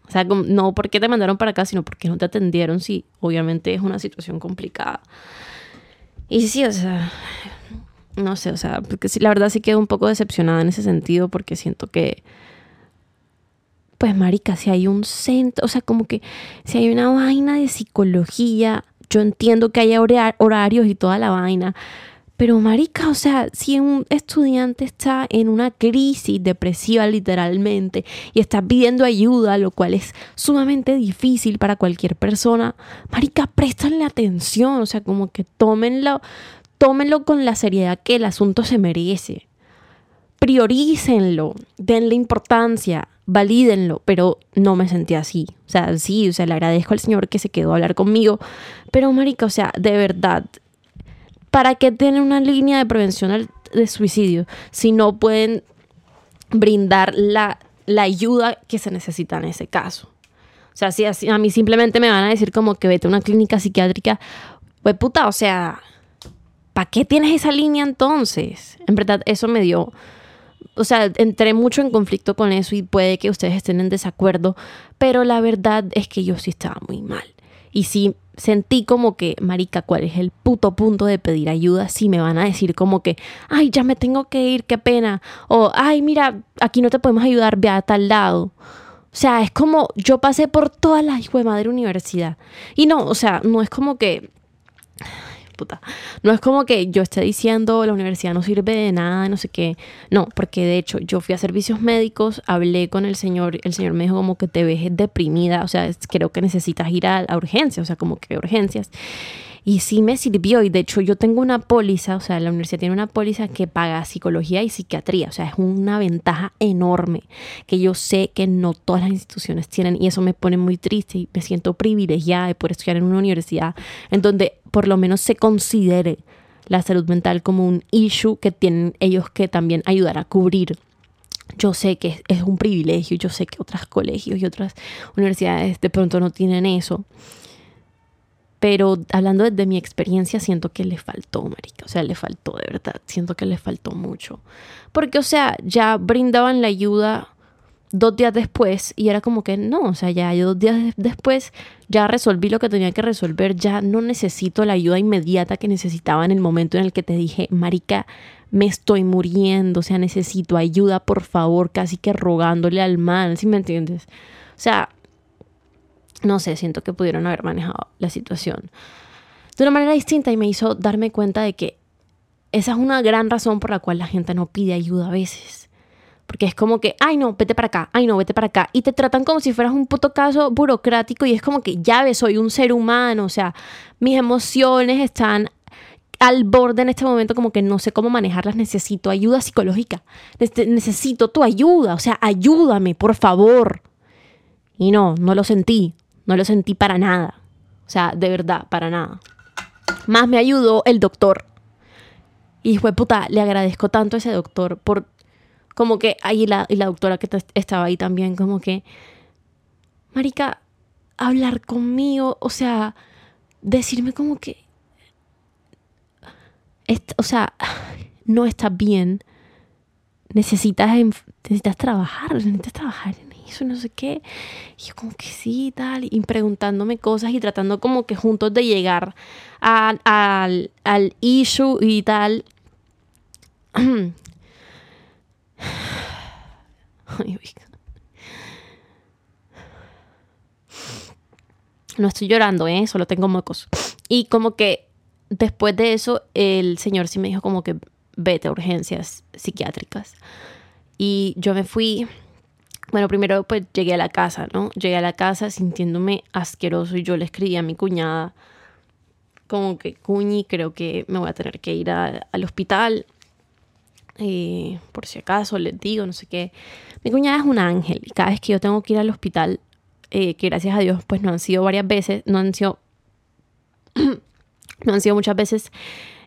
S1: O sea, no porque te mandaron para acá, sino porque no te atendieron. Sí, obviamente es una situación complicada. Y sí, o sea, no sé, o sea, porque la verdad sí quedo un poco decepcionada en ese sentido porque siento que, pues, marica, si hay un centro, o sea, como que si hay una vaina de psicología, yo entiendo que haya horarios y toda la vaina, pero marica, o sea, si un estudiante está en una crisis depresiva literalmente y está pidiendo ayuda, lo cual es sumamente difícil para cualquier persona, marica, préstanle atención, o sea, como que tómenlo, tómenlo con la seriedad que el asunto se merece. Priorícenlo, denle importancia, valídenlo, pero no me sentí así. O sea, sí, o sea, le agradezco al Señor que se quedó a hablar conmigo, pero marica, o sea, de verdad, ¿para qué tienen una línea de prevención de suicidio si no pueden brindar la, ayuda que se necesita en ese caso? O sea, si a mí simplemente me van a decir como que vete a una clínica psiquiátrica, pues puta, o sea, ¿para qué tienes esa línea entonces? En verdad, eso me dio, o sea, entré mucho en conflicto con eso y puede que ustedes estén en desacuerdo, pero la verdad es que yo sí estaba muy mal. Y sí sentí como que, marica, ¿cuál es el puto punto de pedir ayuda si me van a decir como que, ay, ya me tengo que ir, qué pena? O, ay, mira, aquí no te podemos ayudar, ve a tal lado. O sea, es como yo pasé por toda la hijo de madre universidad. Y no, o sea, no es como que No es como que yo esté diciendo la universidad no sirve de nada, no sé qué. No, porque de hecho yo fui a servicios médicos, hablé con el señor, el señor me dijo como que te ves deprimida, o sea, creo que necesitas ir a, a urgencias, o sea, como que urgencias. Y sí me sirvió. Y de hecho yo tengo una póliza, o sea, la universidad tiene una póliza que paga psicología y psiquiatría. O sea, es una ventaja enorme que yo sé que no todas las instituciones tienen. Y eso me pone muy triste y me siento privilegiada de poder estudiar en una universidad en donde por lo menos se considere la salud mental como un issue que tienen ellos que también ayudar a cubrir yo sé que es un privilegio, yo sé que otros colegios y otras universidades de pronto no tienen eso. Pero hablando de mi experiencia, siento que le faltó, marica. O sea, le faltó, de verdad. Siento que le faltó mucho. Porque, o sea, ya brindaban la ayuda dos días después y era como que no, o sea, ya dos días después ya resolví lo que tenía que resolver, ya no necesito la ayuda inmediata que necesitaba en el momento en el que te dije, marica, me estoy muriendo, o sea, necesito ayuda, por favor, casi que rogándole al mal, ¿sí me entiendes? O sea, no sé, siento que pudieron haber manejado la situación de una manera distinta y me hizo darme cuenta de que esa es una gran razón por la cual la gente no pide ayuda a veces. Porque es como que, ay no, vete para acá, ay no, vete para acá. Y te tratan como si fueras un puto caso burocrático y es como que, ya ves, soy un ser humano, o sea, mis emociones están al borde en este momento como que no sé cómo manejarlas, necesito ayuda psicológica, necesito tu ayuda, o sea, ayúdame, por favor. Y no, no lo sentí, no lo sentí para nada, o sea, de verdad, para nada. Más me ayudó el doctor. Y fue puta, le agradezco tanto a ese doctor por como que ahí la, y la doctora que estaba ahí también, como que, Marica, hablar conmigo, o sea, decirme como que, o sea, no estás bien, necesitas, necesitas trabajar, necesitas trabajar en eso, no sé qué. Y yo como que sí, tal, y preguntándome cosas y tratando como que juntos de llegar al, al issue y tal. no estoy llorando, ¿eh? Solo tengo mocos. Y como que después de eso, el señor sí me dijo como que vete a urgencias psiquiátricas. Y yo me fui, bueno, primero pues llegué a la casa, ¿no? Llegué a la casa sintiéndome asqueroso y yo le escribí a mi cuñada como que, cuñi, creo que me voy a tener que ir al hospital. Eh, por si acaso les digo, no sé qué. Mi cuñada es un ángel y cada vez que yo tengo que ir al hospital, eh, que gracias a Dios pues no han sido varias veces, no han sido, no han sido muchas veces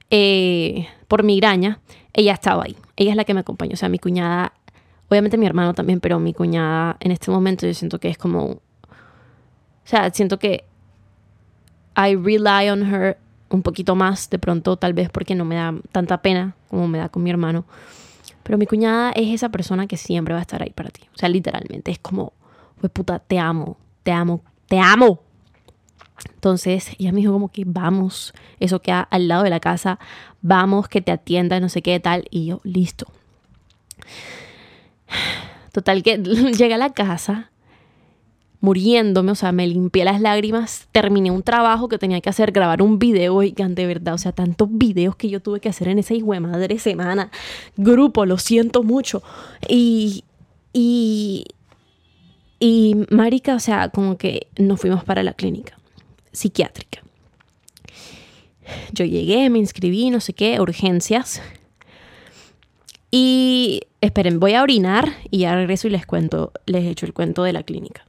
S1: eh, por migraña, ella estaba ahí, ella es la que me acompañó, o sea, mi cuñada, obviamente mi hermano también, pero mi cuñada en este momento yo siento que es como, o sea, siento que I rely on her un poquito más, de pronto tal vez porque no me da tanta pena como me da con mi hermano. Pero mi cuñada es esa persona que siempre va a estar ahí para ti. O sea, literalmente es como, pues puta, te amo, te amo, te amo. Entonces ella me dijo como que vamos, eso queda al lado de la casa, vamos, que te atienda, no sé qué tal. Y yo, listo. Total que llega a la casa muriéndome, o sea, me limpié las lágrimas, terminé un trabajo que tenía que hacer, grabar un video, y de verdad, o sea, tantos videos que yo tuve que hacer en esa hijo de madre semana, grupo, lo siento mucho, y, y, y, marica, o sea, como que nos fuimos para la clínica psiquiátrica. Yo llegué, me inscribí, no sé qué, urgencias. Y esperen, voy a orinar y ya regreso y les cuento, les he hecho el cuento de la clínica.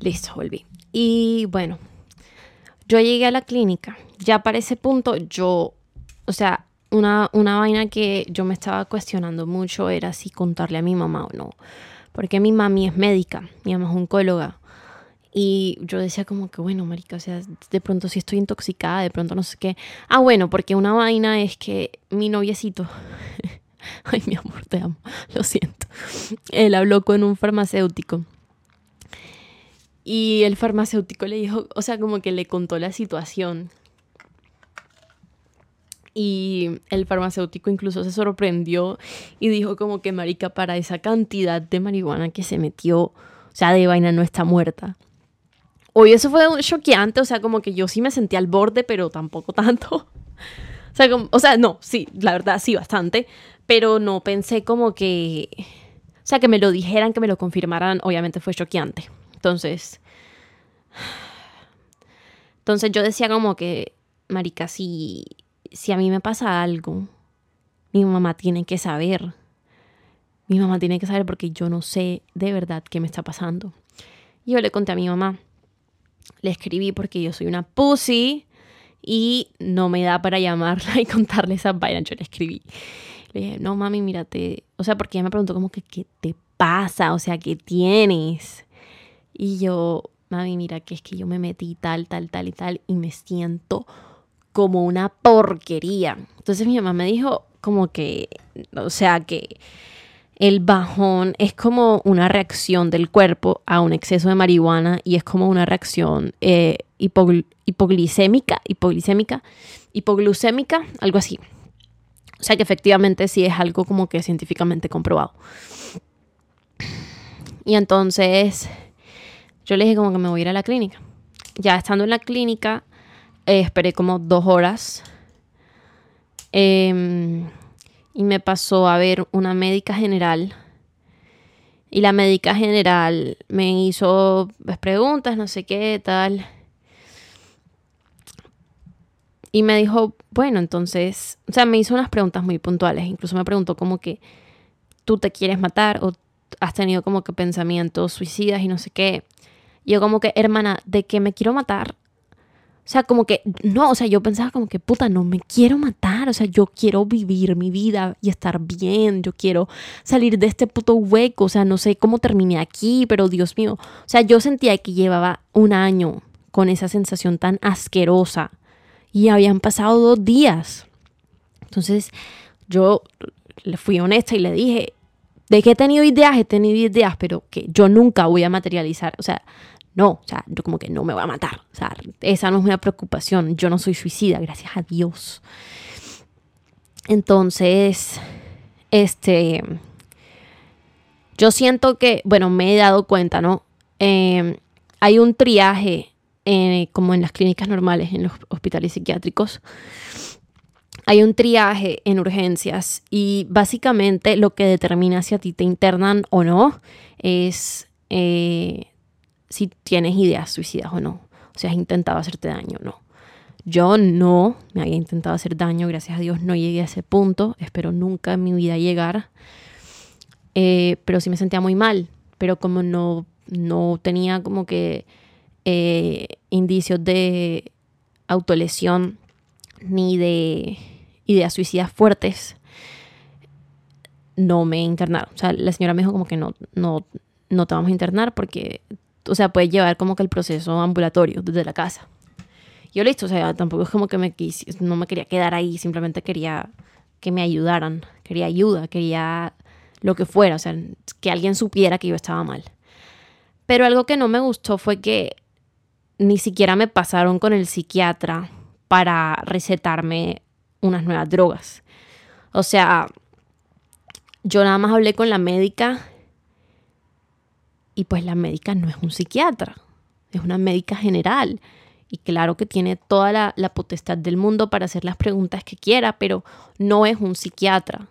S1: Listo, volví. Y bueno, yo llegué a la clínica. Ya para ese punto yo, o sea, una, una vaina que yo me estaba cuestionando mucho era si contarle a mi mamá o no. Porque mi mami es médica, mi mamá es oncóloga. Y yo decía como que, bueno, marica, o sea, de pronto si estoy intoxicada, de pronto no sé qué. Ah, bueno, porque una vaina es que mi noviecito, ay, mi amor, te amo, lo siento. Él habló con un farmacéutico y el farmacéutico le dijo, o sea, como que le contó la situación. Y el farmacéutico incluso se sorprendió y dijo como que marica para esa cantidad de marihuana que se metió, o sea, de vaina no está muerta. Hoy eso fue choqueante, o sea, como que yo sí me sentí al borde, pero tampoco tanto. O sea, o sea, no, sí, la verdad sí, bastante, pero no pensé como que, o sea, que me lo dijeran, que me lo confirmaran, obviamente fue choqueante. Entonces, entonces yo decía como que, marica, si, si a mí me pasa algo, mi mamá tiene que saber. Mi mamá tiene que saber porque yo no sé de verdad qué me está pasando. Y yo le conté a mi mamá. Le escribí porque yo soy una pussy y no me da para llamarla y contarle esas vainas. Yo le escribí. Le dije, no mami, mírate. O sea, porque ella me preguntó como que, ¿qué te pasa? O sea, ¿qué tienes? Y yo, mami, mira que es que yo me metí tal, tal, tal y tal y me siento como una porquería. Entonces mi mamá me dijo como que, o sea, que el bajón es como una reacción del cuerpo a un exceso de marihuana y es como una reacción eh, hipoglicémica, hipoglucémica, algo así. O sea que efectivamente sí es algo como que científicamente comprobado. Y entonces yo le dije como que me voy a ir a la clínica. Ya estando en la clínica, eh, esperé como dos horas. Em, y me pasó a ver una médica general. Y la médica general me hizo pues, preguntas, no sé qué, tal. y me dijo, bueno, entonces, o sea, me hizo unas preguntas muy puntuales. Incluso me preguntó como que, ¿tú te quieres matar o has tenido como que pensamientos suicidas y no sé qué? Y yo como que, hermana, ¿de qué me quiero matar? O sea, como que, no, o sea, yo pensaba como que, puta, no me quiero matar, o sea, yo quiero vivir mi vida y estar bien, yo quiero salir de este puto hueco, o sea, no sé cómo terminé aquí, pero Dios mío, o sea, yo sentía que llevaba un año con esa sensación tan asquerosa y habían pasado dos días. Entonces, yo le fui honesta y le dije, de que he tenido ideas, he tenido ideas, pero que yo nunca voy a materializar, o sea, no, o sea, yo como que no me voy a matar. O sea, esa no es una preocupación. Yo no soy suicida, gracias a Dios. Entonces, este, yo siento que, bueno, me he dado cuenta, ¿no? Em, hay un triaje eh, como en las clínicas normales, en los hospitales psiquiátricos. Hay un triaje en urgencias y básicamente lo que determina si a ti te internan o no es eh, si tienes ideas suicidas o no. O sea, has intentado hacerte daño o no. Yo no me había intentado hacer daño, gracias a Dios no llegué a ese punto, espero nunca en mi vida llegar, eh, pero sí me sentía muy mal, pero como no, no tenía como que eh, indicios de autolesión ni de ideas suicidas fuertes, no me internaron. O sea, la señora me dijo como que no, no, no te vamos a internar porque o sea, puede llevar como que el proceso ambulatorio desde la casa. Yo listo, o sea, tampoco es como que me no me quería quedar ahí, simplemente quería que me ayudaran, quería ayuda, quería lo que fuera, o sea, que alguien supiera que yo estaba mal. Pero algo que no me gustó fue que ni siquiera me pasaron con el psiquiatra para recetarme unas nuevas drogas. O sea, yo nada más hablé con la médica y pues la médica no es un psiquiatra, es una médica general. Y claro que tiene toda la, potestad del mundo para hacer las preguntas que quiera, pero no es un psiquiatra.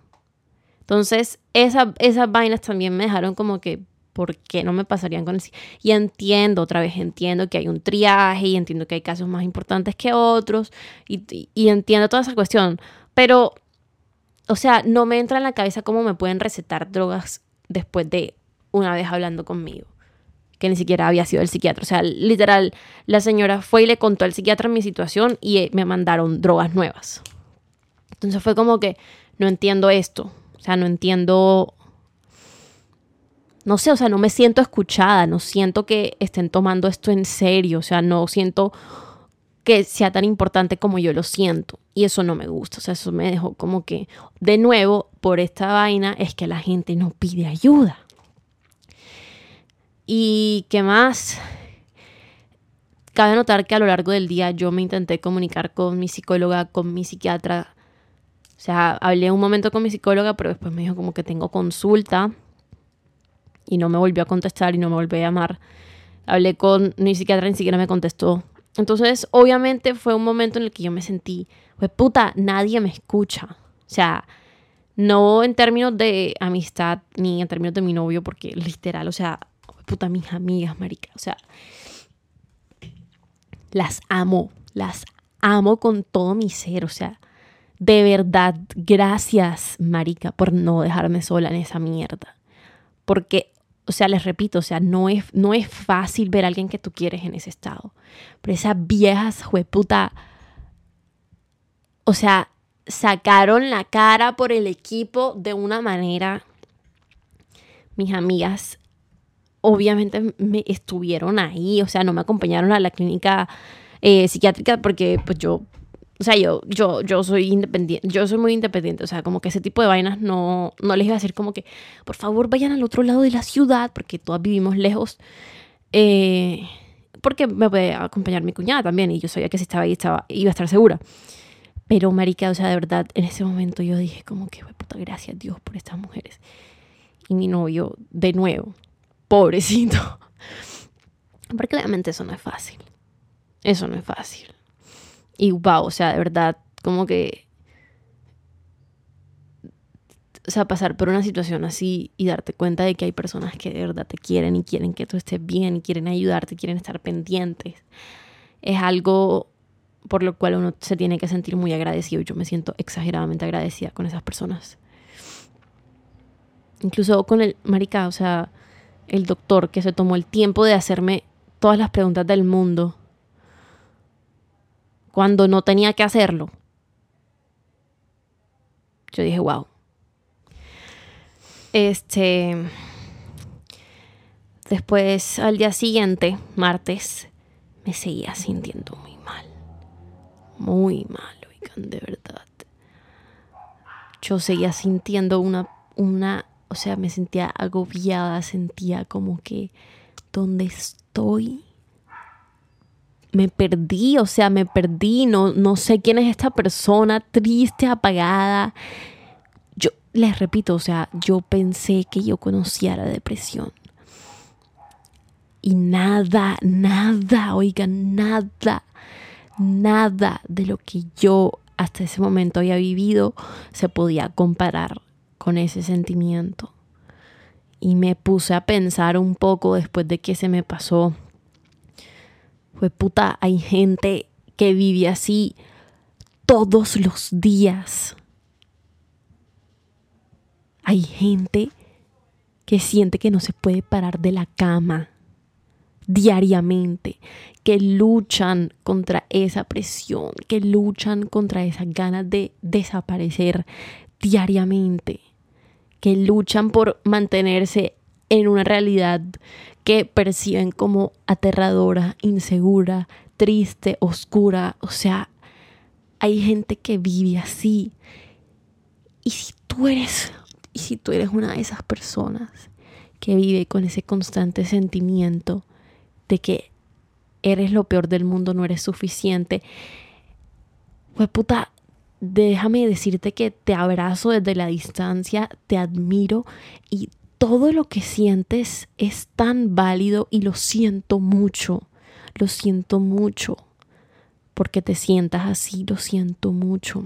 S1: Entonces, esa, esas vainas también me dejaron como que, ¿por qué no me pasarían con el Y entiendo, otra vez entiendo que hay un triaje y entiendo que hay casos más importantes que otros y, y, entiendo toda esa cuestión, pero, o sea, no me entra en la cabeza cómo me pueden recetar drogas después de una vez hablando conmigo, que ni siquiera había sido el psiquiatra. O sea, literal, la señora fue y le contó al psiquiatra mi situación y eh, me mandaron drogas nuevas. Entonces fue como que no entiendo esto. O sea, no entiendo... No sé, o sea, no me siento escuchada, no siento que estén tomando esto en serio, o sea, no siento que sea tan importante como yo lo siento. Y eso no me gusta, o sea, eso me dejó como que, de nuevo, por esta vaina es que la gente no pide ayuda. Y qué más, cabe notar que a lo largo del día yo me intenté comunicar con mi psicóloga, con mi psiquiatra. O sea, hablé un momento con mi psicóloga, pero después me dijo como que tengo consulta y no me volvió a contestar y no me volvió a llamar. Hablé con mi psiquiatra ni siquiera me contestó. Entonces, obviamente fue un momento en el que yo me sentí, pues puta, nadie me escucha. O sea, no en términos de amistad ni en términos de mi novio, porque literal, o sea, puta, mis amigas, marica. O sea, las amo, las amo con todo mi ser. O sea, de verdad, gracias, marica, por no dejarme sola en esa mierda. Porque, o sea, les repito, o sea, no es, no es fácil ver a alguien que tú quieres en ese estado. Pero esas viejas, jueputa, o sea, sacaron la cara por el equipo de una manera, mis amigas, obviamente me estuvieron ahí, o sea, no me acompañaron a la clínica eh, psiquiátrica porque pues yo, o sea, yo, yo, yo soy independiente, yo soy muy independiente, o sea, como que ese tipo de vainas no, no les iba a decir como que, por favor, vayan al otro lado de la ciudad, porque todas vivimos lejos, eh, porque me puede acompañar mi cuñada también, y yo sabía que si estaba ahí estaba, iba a estar segura. Pero, marica, o sea, de verdad, en ese momento yo dije como que, puta, gracias a Dios por estas mujeres. Y mi novio, de nuevo, pobrecito. Porque realmente eso no es fácil. Eso no es fácil. Y wow, o sea, de verdad, como que. O sea, pasar por una situación así y darte cuenta de que hay personas que de verdad te quieren y quieren que tú estés bien y quieren ayudarte, quieren estar pendientes. Es algo por lo cual uno se tiene que sentir muy agradecido. Yo me siento exageradamente agradecida con esas personas. Incluso con el marica, o sea, el doctor que se tomó el tiempo de hacerme todas las preguntas del mundo cuando no tenía que hacerlo. Yo dije, wow. Este. Después, al día siguiente, martes, me seguía sintiendo muy mal. Muy mal, oigan, de verdad. Yo seguía sintiendo una, una, o sea, me sentía agobiada, sentía como que, ¿dónde estoy? me perdí, o sea, me perdí, no, no sé quién es esta persona, triste, apagada. Yo les repito, o sea, yo pensé que yo conocía la depresión. Y nada, nada, oigan, nada, nada de lo que yo hasta ese momento había vivido se podía comparar con ese sentimiento. Y me puse a pensar un poco después de que se me pasó pues puta, hay gente que vive así todos los días. Hay gente que siente que no se puede parar de la cama diariamente, que luchan contra esa presión, que luchan contra esas ganas de desaparecer diariamente, que luchan por mantenerse en una realidad que perciben como aterradora, insegura, triste, oscura. O sea, hay gente que vive así. Y si tú eres, y si tú eres una de esas personas que vive con ese constante sentimiento de que eres lo peor del mundo, no eres suficiente, pues puta, déjame decirte que te abrazo desde la distancia, te admiro y todo lo que sientes es tan válido y lo siento mucho, lo siento mucho, porque te sientas así, lo siento mucho.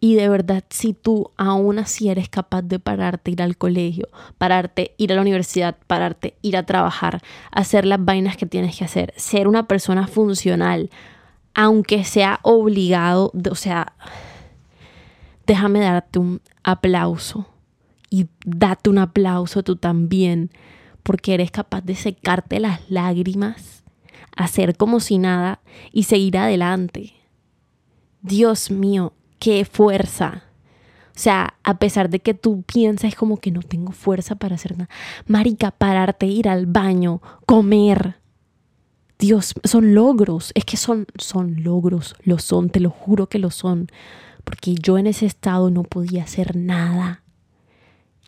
S1: Y de verdad, si tú aún así eres capaz de pararte, ir al colegio, pararte, ir a la universidad, pararte, ir a trabajar, hacer las vainas que tienes que hacer, ser una persona funcional, aunque sea obligado, o sea, déjame darte un aplauso y date un aplauso tú también, porque eres capaz de secarte las lágrimas, hacer como si nada y seguir adelante. Dios mío, qué fuerza. O sea, a pesar de que tú piensas como que no tengo fuerza para hacer nada, marica, pararte, ir al baño, comer. Dios, son logros, es que son, son logros, lo son, te lo juro que lo son, porque yo en ese estado no podía hacer nada.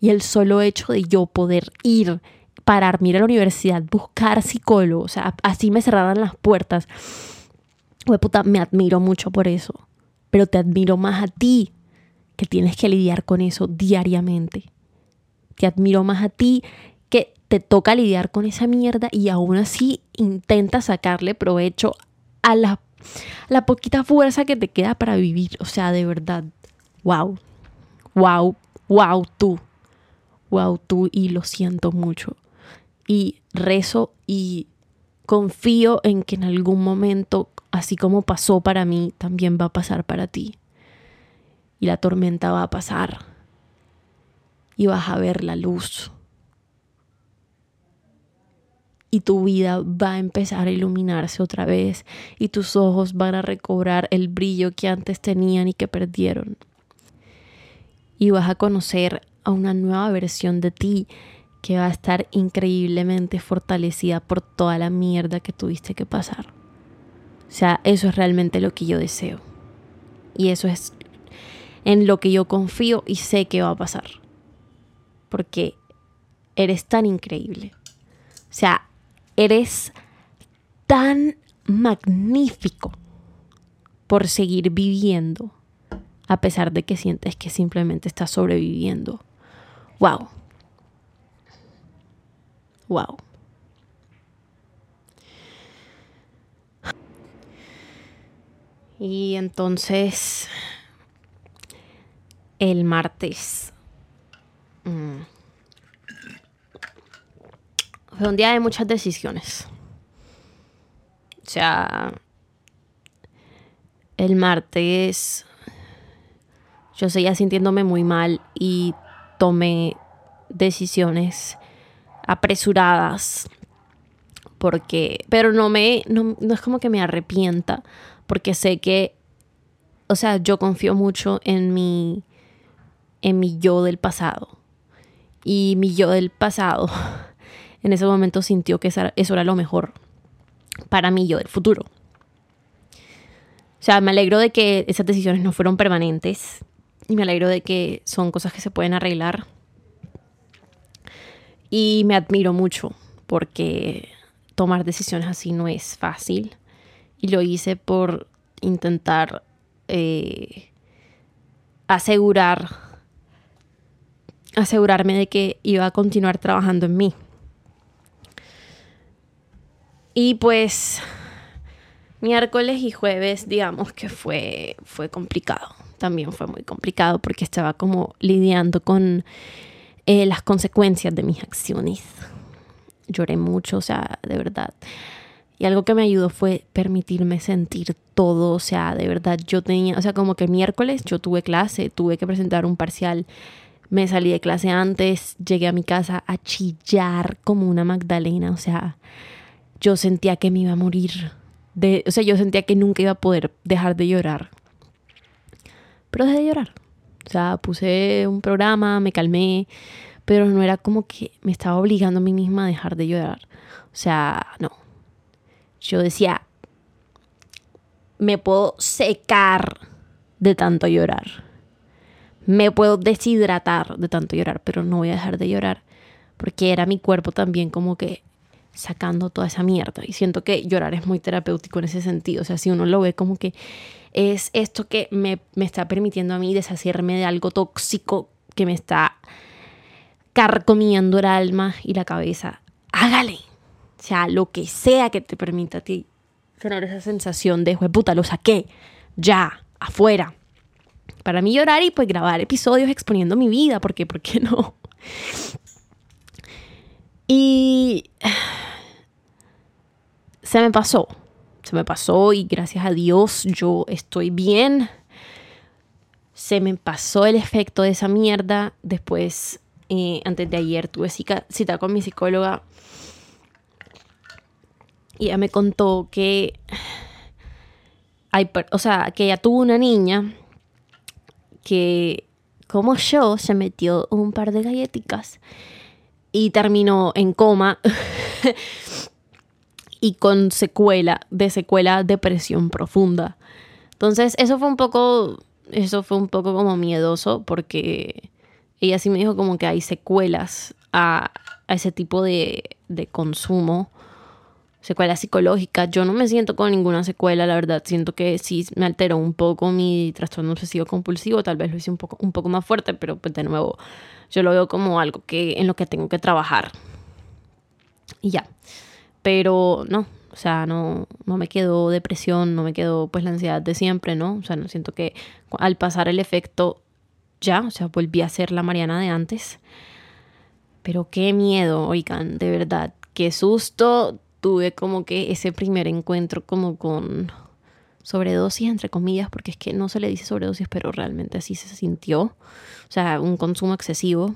S1: Y el solo hecho de yo poder ir, pararme, ir a la universidad, buscar psicólogo, o sea, así me cerraran las puertas. Güey, puta, me admiro mucho por eso. Pero te admiro más a ti, que tienes que lidiar con eso diariamente. Te admiro más a ti, te toca lidiar con esa mierda y aún así intenta sacarle provecho a la, la poquita fuerza que te queda para vivir. O sea, de verdad, wow, wow, wow, tú wow, tú y lo siento mucho. Y rezo y confío en que en algún momento, así como pasó para mí, también va a pasar para ti. Y la tormenta va a pasar. Y vas a ver la luz. Y tu vida va a empezar a iluminarse otra vez. Y tus ojos van a recobrar el brillo que antes tenían y que perdieron. Y vas a conocer a una nueva versión de ti que va a estar increíblemente fortalecida por toda la mierda que tuviste que pasar. O sea, eso es realmente lo que yo deseo. Y eso es en lo que yo confío y sé que va a pasar. Porque eres tan increíble. O sea, eres tan magnífico por seguir viviendo a pesar de que sientes que simplemente estás sobreviviendo Wow. Wow. Y entonces el martes mm, fue un día de muchas decisiones. O sea, el martes yo seguía sintiéndome muy mal y tomé decisiones apresuradas porque pero no me no, no, es como que me arrepienta porque sé que o sea yo confío mucho en mi en mi yo del pasado y mi yo del pasado en ese momento sintió que eso era lo mejor para mí yo del futuro o sea me alegro de que esas decisiones no fueron permanentes y me alegro de que son cosas que se pueden arreglar y me admiro mucho porque tomar decisiones así no es fácil. Y lo hice por intentar eh, asegurar, asegurarme de que iba a continuar trabajando en mí. Y pues miércoles y jueves, digamos que fue, fue complicado. También fue muy complicado porque estaba como lidiando con eh, las consecuencias de mis acciones. Lloré mucho, o sea, de verdad. Y algo que me ayudó fue permitirme sentir todo, o sea, de verdad, yo tenía, o sea, como que miércoles yo tuve clase, tuve que presentar un parcial, me salí de clase antes, llegué a mi casa a chillar como una Magdalena, o sea, yo sentía que me iba a morir, de, o sea, yo sentía que nunca iba a poder dejar de llorar, pero dejé de llorar, o sea, puse un programa, me calmé, pero no era como que me estaba obligando a mí misma a dejar de llorar. O sea, no. Yo decía, me puedo secar de tanto llorar. Me puedo deshidratar de tanto llorar, pero no voy a dejar de llorar porque era mi cuerpo también como que sacando toda esa mierda. Y siento que llorar es muy terapéutico en ese sentido. O sea, si uno lo ve como que es esto que me, está permitiendo a mí deshacerme de algo tóxico que me está carcomiendo el alma y la cabeza. Hágale. O sea, lo que sea que te permita a ti tener esa sensación de, puta, lo saqué, ya, afuera. Para mí llorar y pues grabar episodios exponiendo mi vida, porque, ¿por qué no? Y se me pasó se me pasó y gracias a Dios yo estoy bien. Se me pasó el efecto de esa mierda. Después, eh, antes de ayer, tuve cita con mi psicóloga y ella me contó que hay, o sea, que ella tuvo una niña que, como yo, se metió un par de galletitas y terminó en coma y con secuela, de secuela depresión profunda. Entonces, eso fue un poco, eso fue un poco como miedoso porque ella sí me dijo como que hay secuelas a, ese tipo de, de consumo, secuelas psicológicas. Yo no me siento con ninguna secuela, la verdad. Siento que sí me alteró un poco mi trastorno obsesivo compulsivo. Tal vez lo hice un poco, un poco más fuerte, pero pues de nuevo, yo lo veo como algo que, en lo que tengo que trabajar. Y ya pero no, o sea, no, no me quedó depresión, no me quedó pues la ansiedad de siempre, ¿no? O sea, no siento que al pasar el efecto ya, o sea, volví a ser la Mariana de antes. Pero qué miedo, oigan, de verdad, qué susto tuve como que ese primer encuentro como con sobredosis, entre comillas, porque es que no se le dice sobredosis, pero realmente así se sintió. O sea, un consumo excesivo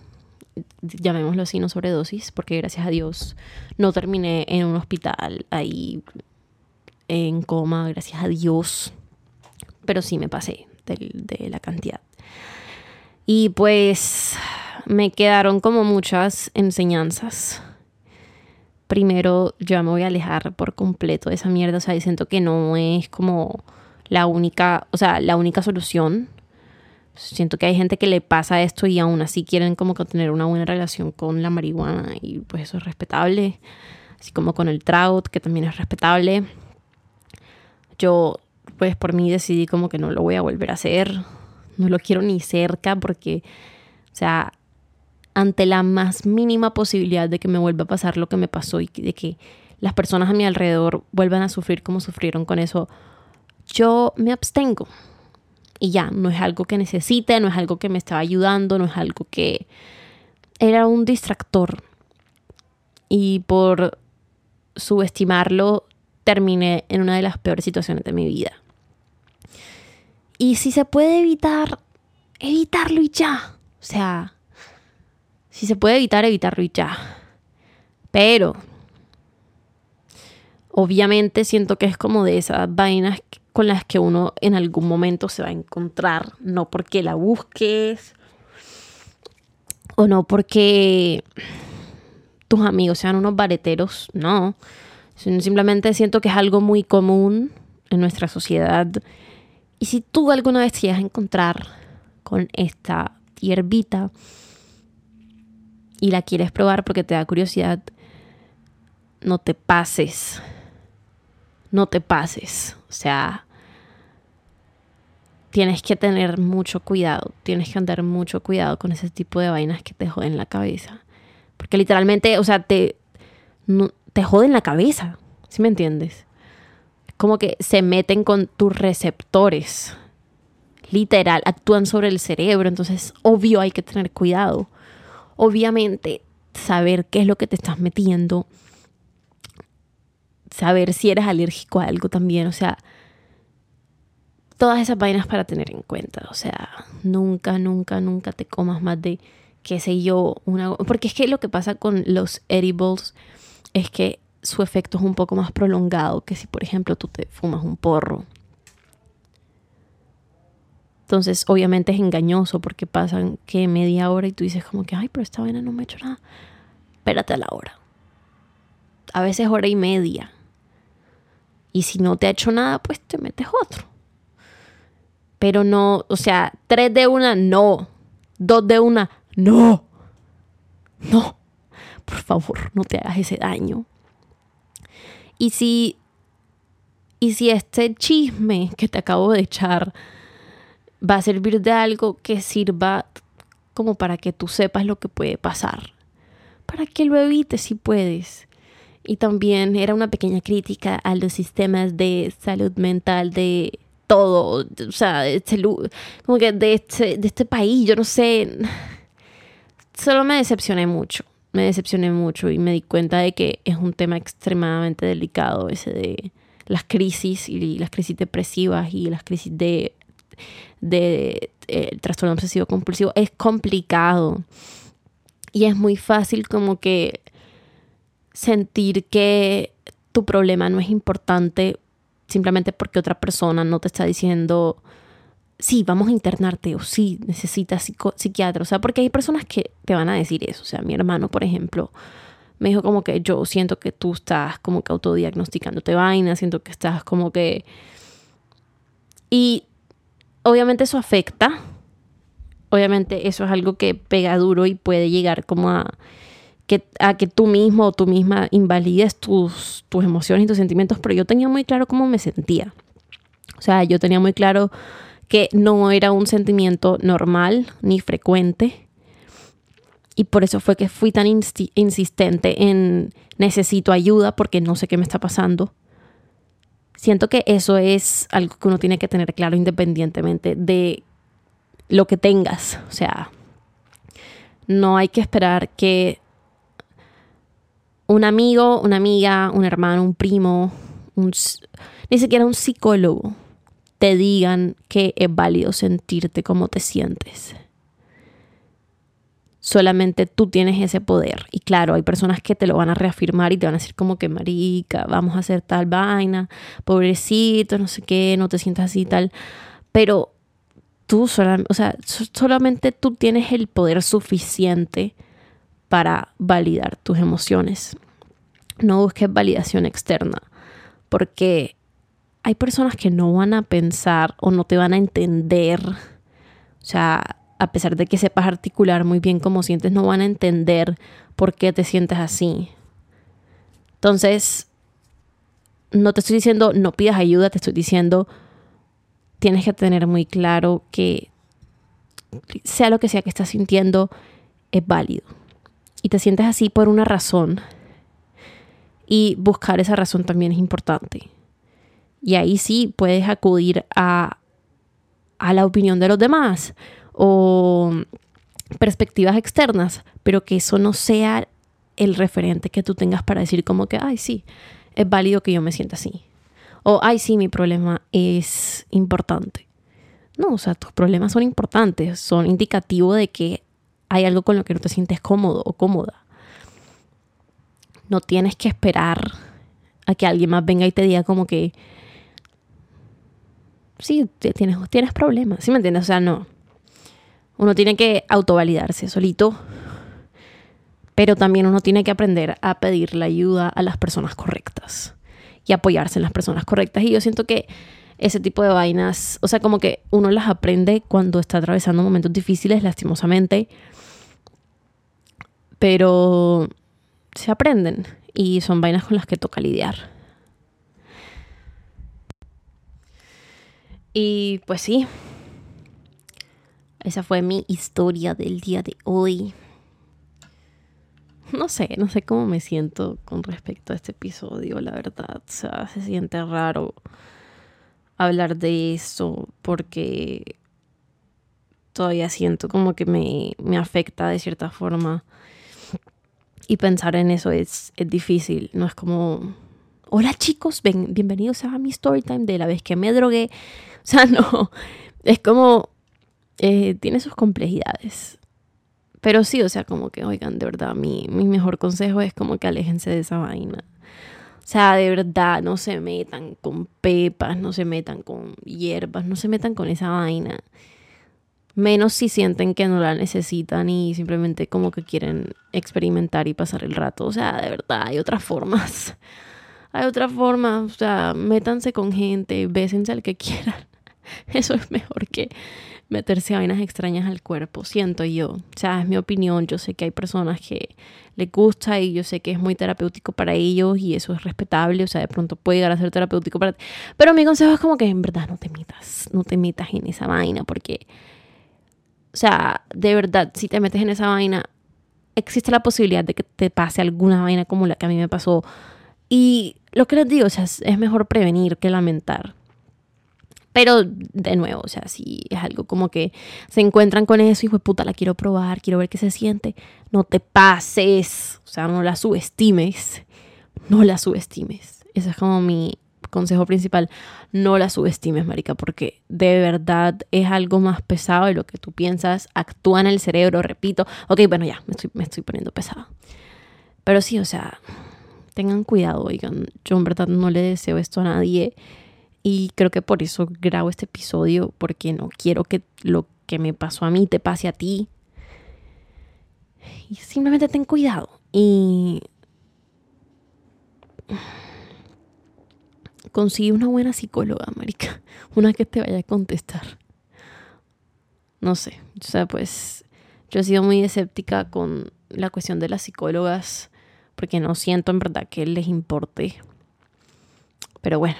S1: llamémoslo así, no sobredosis, porque gracias a Dios no terminé en un hospital ahí en coma, gracias a Dios, pero sí me pasé de, de la cantidad. Y pues me quedaron como muchas enseñanzas. Primero, yo me voy a alejar por completo de esa mierda, o sea, siento que no es como la única, o sea, la única solución Siento que hay gente que le pasa esto y aún así quieren como que tener una buena relación con la marihuana y pues eso es respetable. Así como con el trout, que también es respetable. Yo pues por mí decidí como que no lo voy a volver a hacer. No lo quiero ni cerca porque, o sea, ante la más mínima posibilidad de que me vuelva a pasar lo que me pasó y de que las personas a mi alrededor vuelvan a sufrir como sufrieron con eso, yo me abstengo y ya, no es algo que necesite, no es algo que me estaba ayudando, no es algo que era un distractor. Y por subestimarlo terminé en una de las peores situaciones de mi vida. Y si se puede evitar, evitarlo y ya. O sea, si se puede evitar, evitarlo y ya. Pero, obviamente siento que es como de esas vainas con las que uno en algún momento se va a encontrar, no porque la busques o no porque tus amigos sean unos bareteros, no. Simplemente siento que es algo muy común en nuestra sociedad. Y si tú alguna vez te llegas a encontrar con esta hierbita y la quieres probar porque te da curiosidad, no te pases. No te pases. O sea, tienes que tener mucho cuidado. Tienes que andar mucho cuidado con ese tipo de vainas que te joden la cabeza. Porque literalmente, o sea, te, te joden la cabeza. ¿Sí me entiendes? Como que se meten con tus receptores. Literal, actúan sobre el cerebro. Entonces, obvio, hay que tener cuidado. Obviamente, saber qué es lo que te estás metiendo saber si eres alérgico a algo también, o sea, todas esas vainas para tener en cuenta, o sea, nunca, nunca, nunca te comas más de, qué sé yo, una... Porque es que lo que pasa con los edibles es que su efecto es un poco más prolongado que si, por ejemplo, tú te fumas un porro. Entonces, obviamente es engañoso porque pasan que media hora y tú dices como que, ay, pero esta vaina no me ha hecho nada. Espérate a la hora. A veces hora y media. Y si no te ha hecho nada, pues te metes otro. Pero no, o sea, tres de una, no. Dos de una, no. No. Por favor, no te hagas ese daño. Y si, y si este chisme que te acabo de echar va a servir de algo que sirva como para que tú sepas lo que puede pasar. Para que lo evites si puedes. Y también era una pequeña crítica a los sistemas de salud mental de todo, o sea, de como que de este, de este país, yo no sé. Solo me decepcioné mucho, me decepcioné mucho y me di cuenta de que es un tema extremadamente delicado ese de las crisis y las crisis depresivas y las crisis de, de eh, trastorno obsesivo compulsivo. Es complicado y es muy fácil como que sentir que tu problema no es importante simplemente porque otra persona no te está diciendo, sí, vamos a internarte o sí, necesitas psiquiatra. O sea, porque hay personas que te van a decir eso. O sea, mi hermano, por ejemplo, me dijo como que yo siento que tú estás como que autodiagnosticándote vaina, siento que estás como que... Y obviamente eso afecta. Obviamente eso es algo que pega duro y puede llegar como a que, a que tú mismo o tú misma invalides tus, tus emociones y tus sentimientos, pero yo tenía muy claro cómo me sentía. O sea, yo tenía muy claro que no era un sentimiento normal ni frecuente. Y por eso fue que fui tan insistente en necesito ayuda porque no sé qué me está pasando. Siento que eso es algo que uno tiene que tener claro independientemente de lo que tengas. O sea, no hay que esperar que un amigo, una amiga, un hermano, un primo, ni siquiera un psicólogo te digan que es válido sentirte como te sientes. Solamente tú tienes ese poder. Y claro, hay personas que te lo van a reafirmar y te van a decir como que marica, vamos a hacer tal vaina, pobrecito, no sé qué, no te sientas así tal. Pero tú solamente, o sea, solamente tú tienes el poder suficiente para validar tus emociones. No busques validación externa, porque hay personas que no van a pensar o no te van a entender. O sea, a pesar de que sepas articular muy bien cómo sientes, no van a entender por qué te sientes así. Entonces, no te estoy diciendo no pidas ayuda, te estoy diciendo tienes que tener muy claro que sea lo que sea que estás sintiendo, es válido y te sientes así por una razón. Y buscar esa razón también es importante. Y ahí sí puedes acudir a, a la opinión de los demás o perspectivas externas, pero que eso no sea el referente que tú tengas para decir como que, ay, sí, es válido que yo me sienta así. O, ay, sí, mi problema es importante. No, o sea, tus problemas son importantes, son indicativo de que hay algo con lo que no te sientes cómodo o cómoda. No tienes que esperar a que alguien más venga y te diga como que, sí, tienes, tienes problemas, ¿sí me entiendes? O sea, no. Uno tiene que autovalidarse solito, pero también uno tiene que aprender a pedir la ayuda a las personas correctas y apoyarse en las personas correctas. Y yo siento que ese tipo de vainas, o sea, como que uno las aprende cuando está atravesando momentos difíciles, lastimosamente, pero se aprenden y son vainas con las que toca lidiar. Y pues sí, esa fue mi historia del día de hoy. No sé, no sé cómo me siento con respecto a este episodio, la verdad. O sea, se siente raro hablar de eso porque todavía siento como que me, me afecta de cierta forma. Y pensar en eso es, es difícil, no es como, hola chicos, ven, bienvenidos a mi story time de la vez que me drogué. O sea, no, es como, eh, tiene sus complejidades. Pero sí, o sea, como que, oigan, de verdad, mi, mi mejor consejo es como que aléjense de esa vaina. O sea, de verdad, no se metan con pepas, no se metan con hierbas, no se metan con esa vaina. Menos si sienten que no la necesitan y simplemente como que quieren experimentar y pasar el rato. O sea, de verdad, hay otras formas. Hay otras formas. O sea, métanse con gente, bésense al que quieran. Eso es mejor que meterse vainas extrañas al cuerpo, siento yo. O sea, es mi opinión. Yo sé que hay personas que les gusta y yo sé que es muy terapéutico para ellos y eso es respetable. O sea, de pronto puede llegar a ser terapéutico para ti. Pero mi consejo es como que en verdad no te metas, no te metas en esa vaina porque, o sea, de verdad, si te metes en esa vaina, existe la posibilidad de que te pase alguna vaina como la que a mí me pasó. Y lo que les digo, o sea, es mejor prevenir que lamentar. Pero de nuevo, o sea, si es algo como que se encuentran con eso, hijo de puta, la quiero probar, quiero ver qué se siente, no te pases, o sea, no la subestimes, no la subestimes. Ese es como mi consejo principal, no la subestimes, marica, porque de verdad es algo más pesado de lo que tú piensas, actúa en el cerebro, repito, ok, bueno, ya, me estoy, me estoy poniendo pesada. Pero sí, o sea, tengan cuidado, oigan, yo en verdad no le deseo esto a nadie y creo que por eso grabo este episodio, porque no quiero que lo que me pasó a mí te pase a ti. Y simplemente ten cuidado. Y consigue una buena psicóloga, marica. Una que te vaya a contestar. No sé. O sea, pues yo he sido muy escéptica con la cuestión de las psicólogas porque no siento en verdad que les importe. Pero bueno,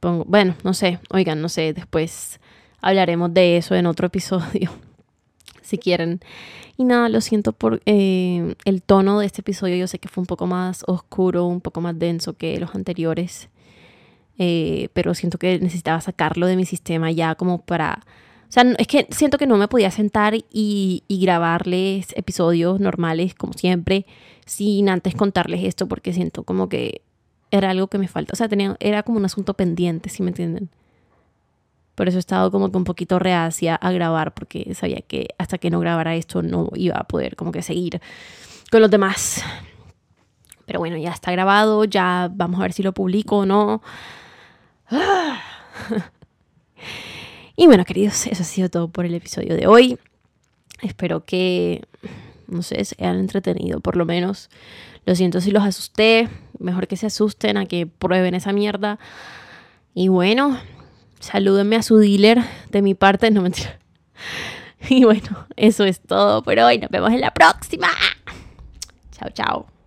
S1: bueno, no sé, oigan, no sé, después hablaremos de eso en otro episodio, si quieren. Y nada, lo siento por eh, el tono de este episodio, yo sé que fue un poco más oscuro, un poco más denso que los anteriores, eh, pero siento que necesitaba sacarlo de mi sistema ya como para... O sea, es que siento que no me podía sentar y grabarles episodios normales como siempre sin antes contarles esto porque siento como que era algo que me falta. O sea, tenía, era como un asunto pendiente, si me entienden? Por eso he estado como que un poquito reacia a grabar, porque sabía que hasta que no grabara esto no iba a poder como que seguir con los demás. Pero bueno, ya está grabado, ya vamos a ver si lo publico o no. Y bueno, queridos, eso ha sido todo por el episodio de hoy. Espero que, no sé, se hayan entretenido por lo menos. Lo siento si los asusté. Mejor que se asusten a que prueben esa mierda. Y bueno, salúdenme a su dealer de mi parte. No mentira. Y bueno, eso es todo por hoy. Nos vemos en la próxima. Chao, chao.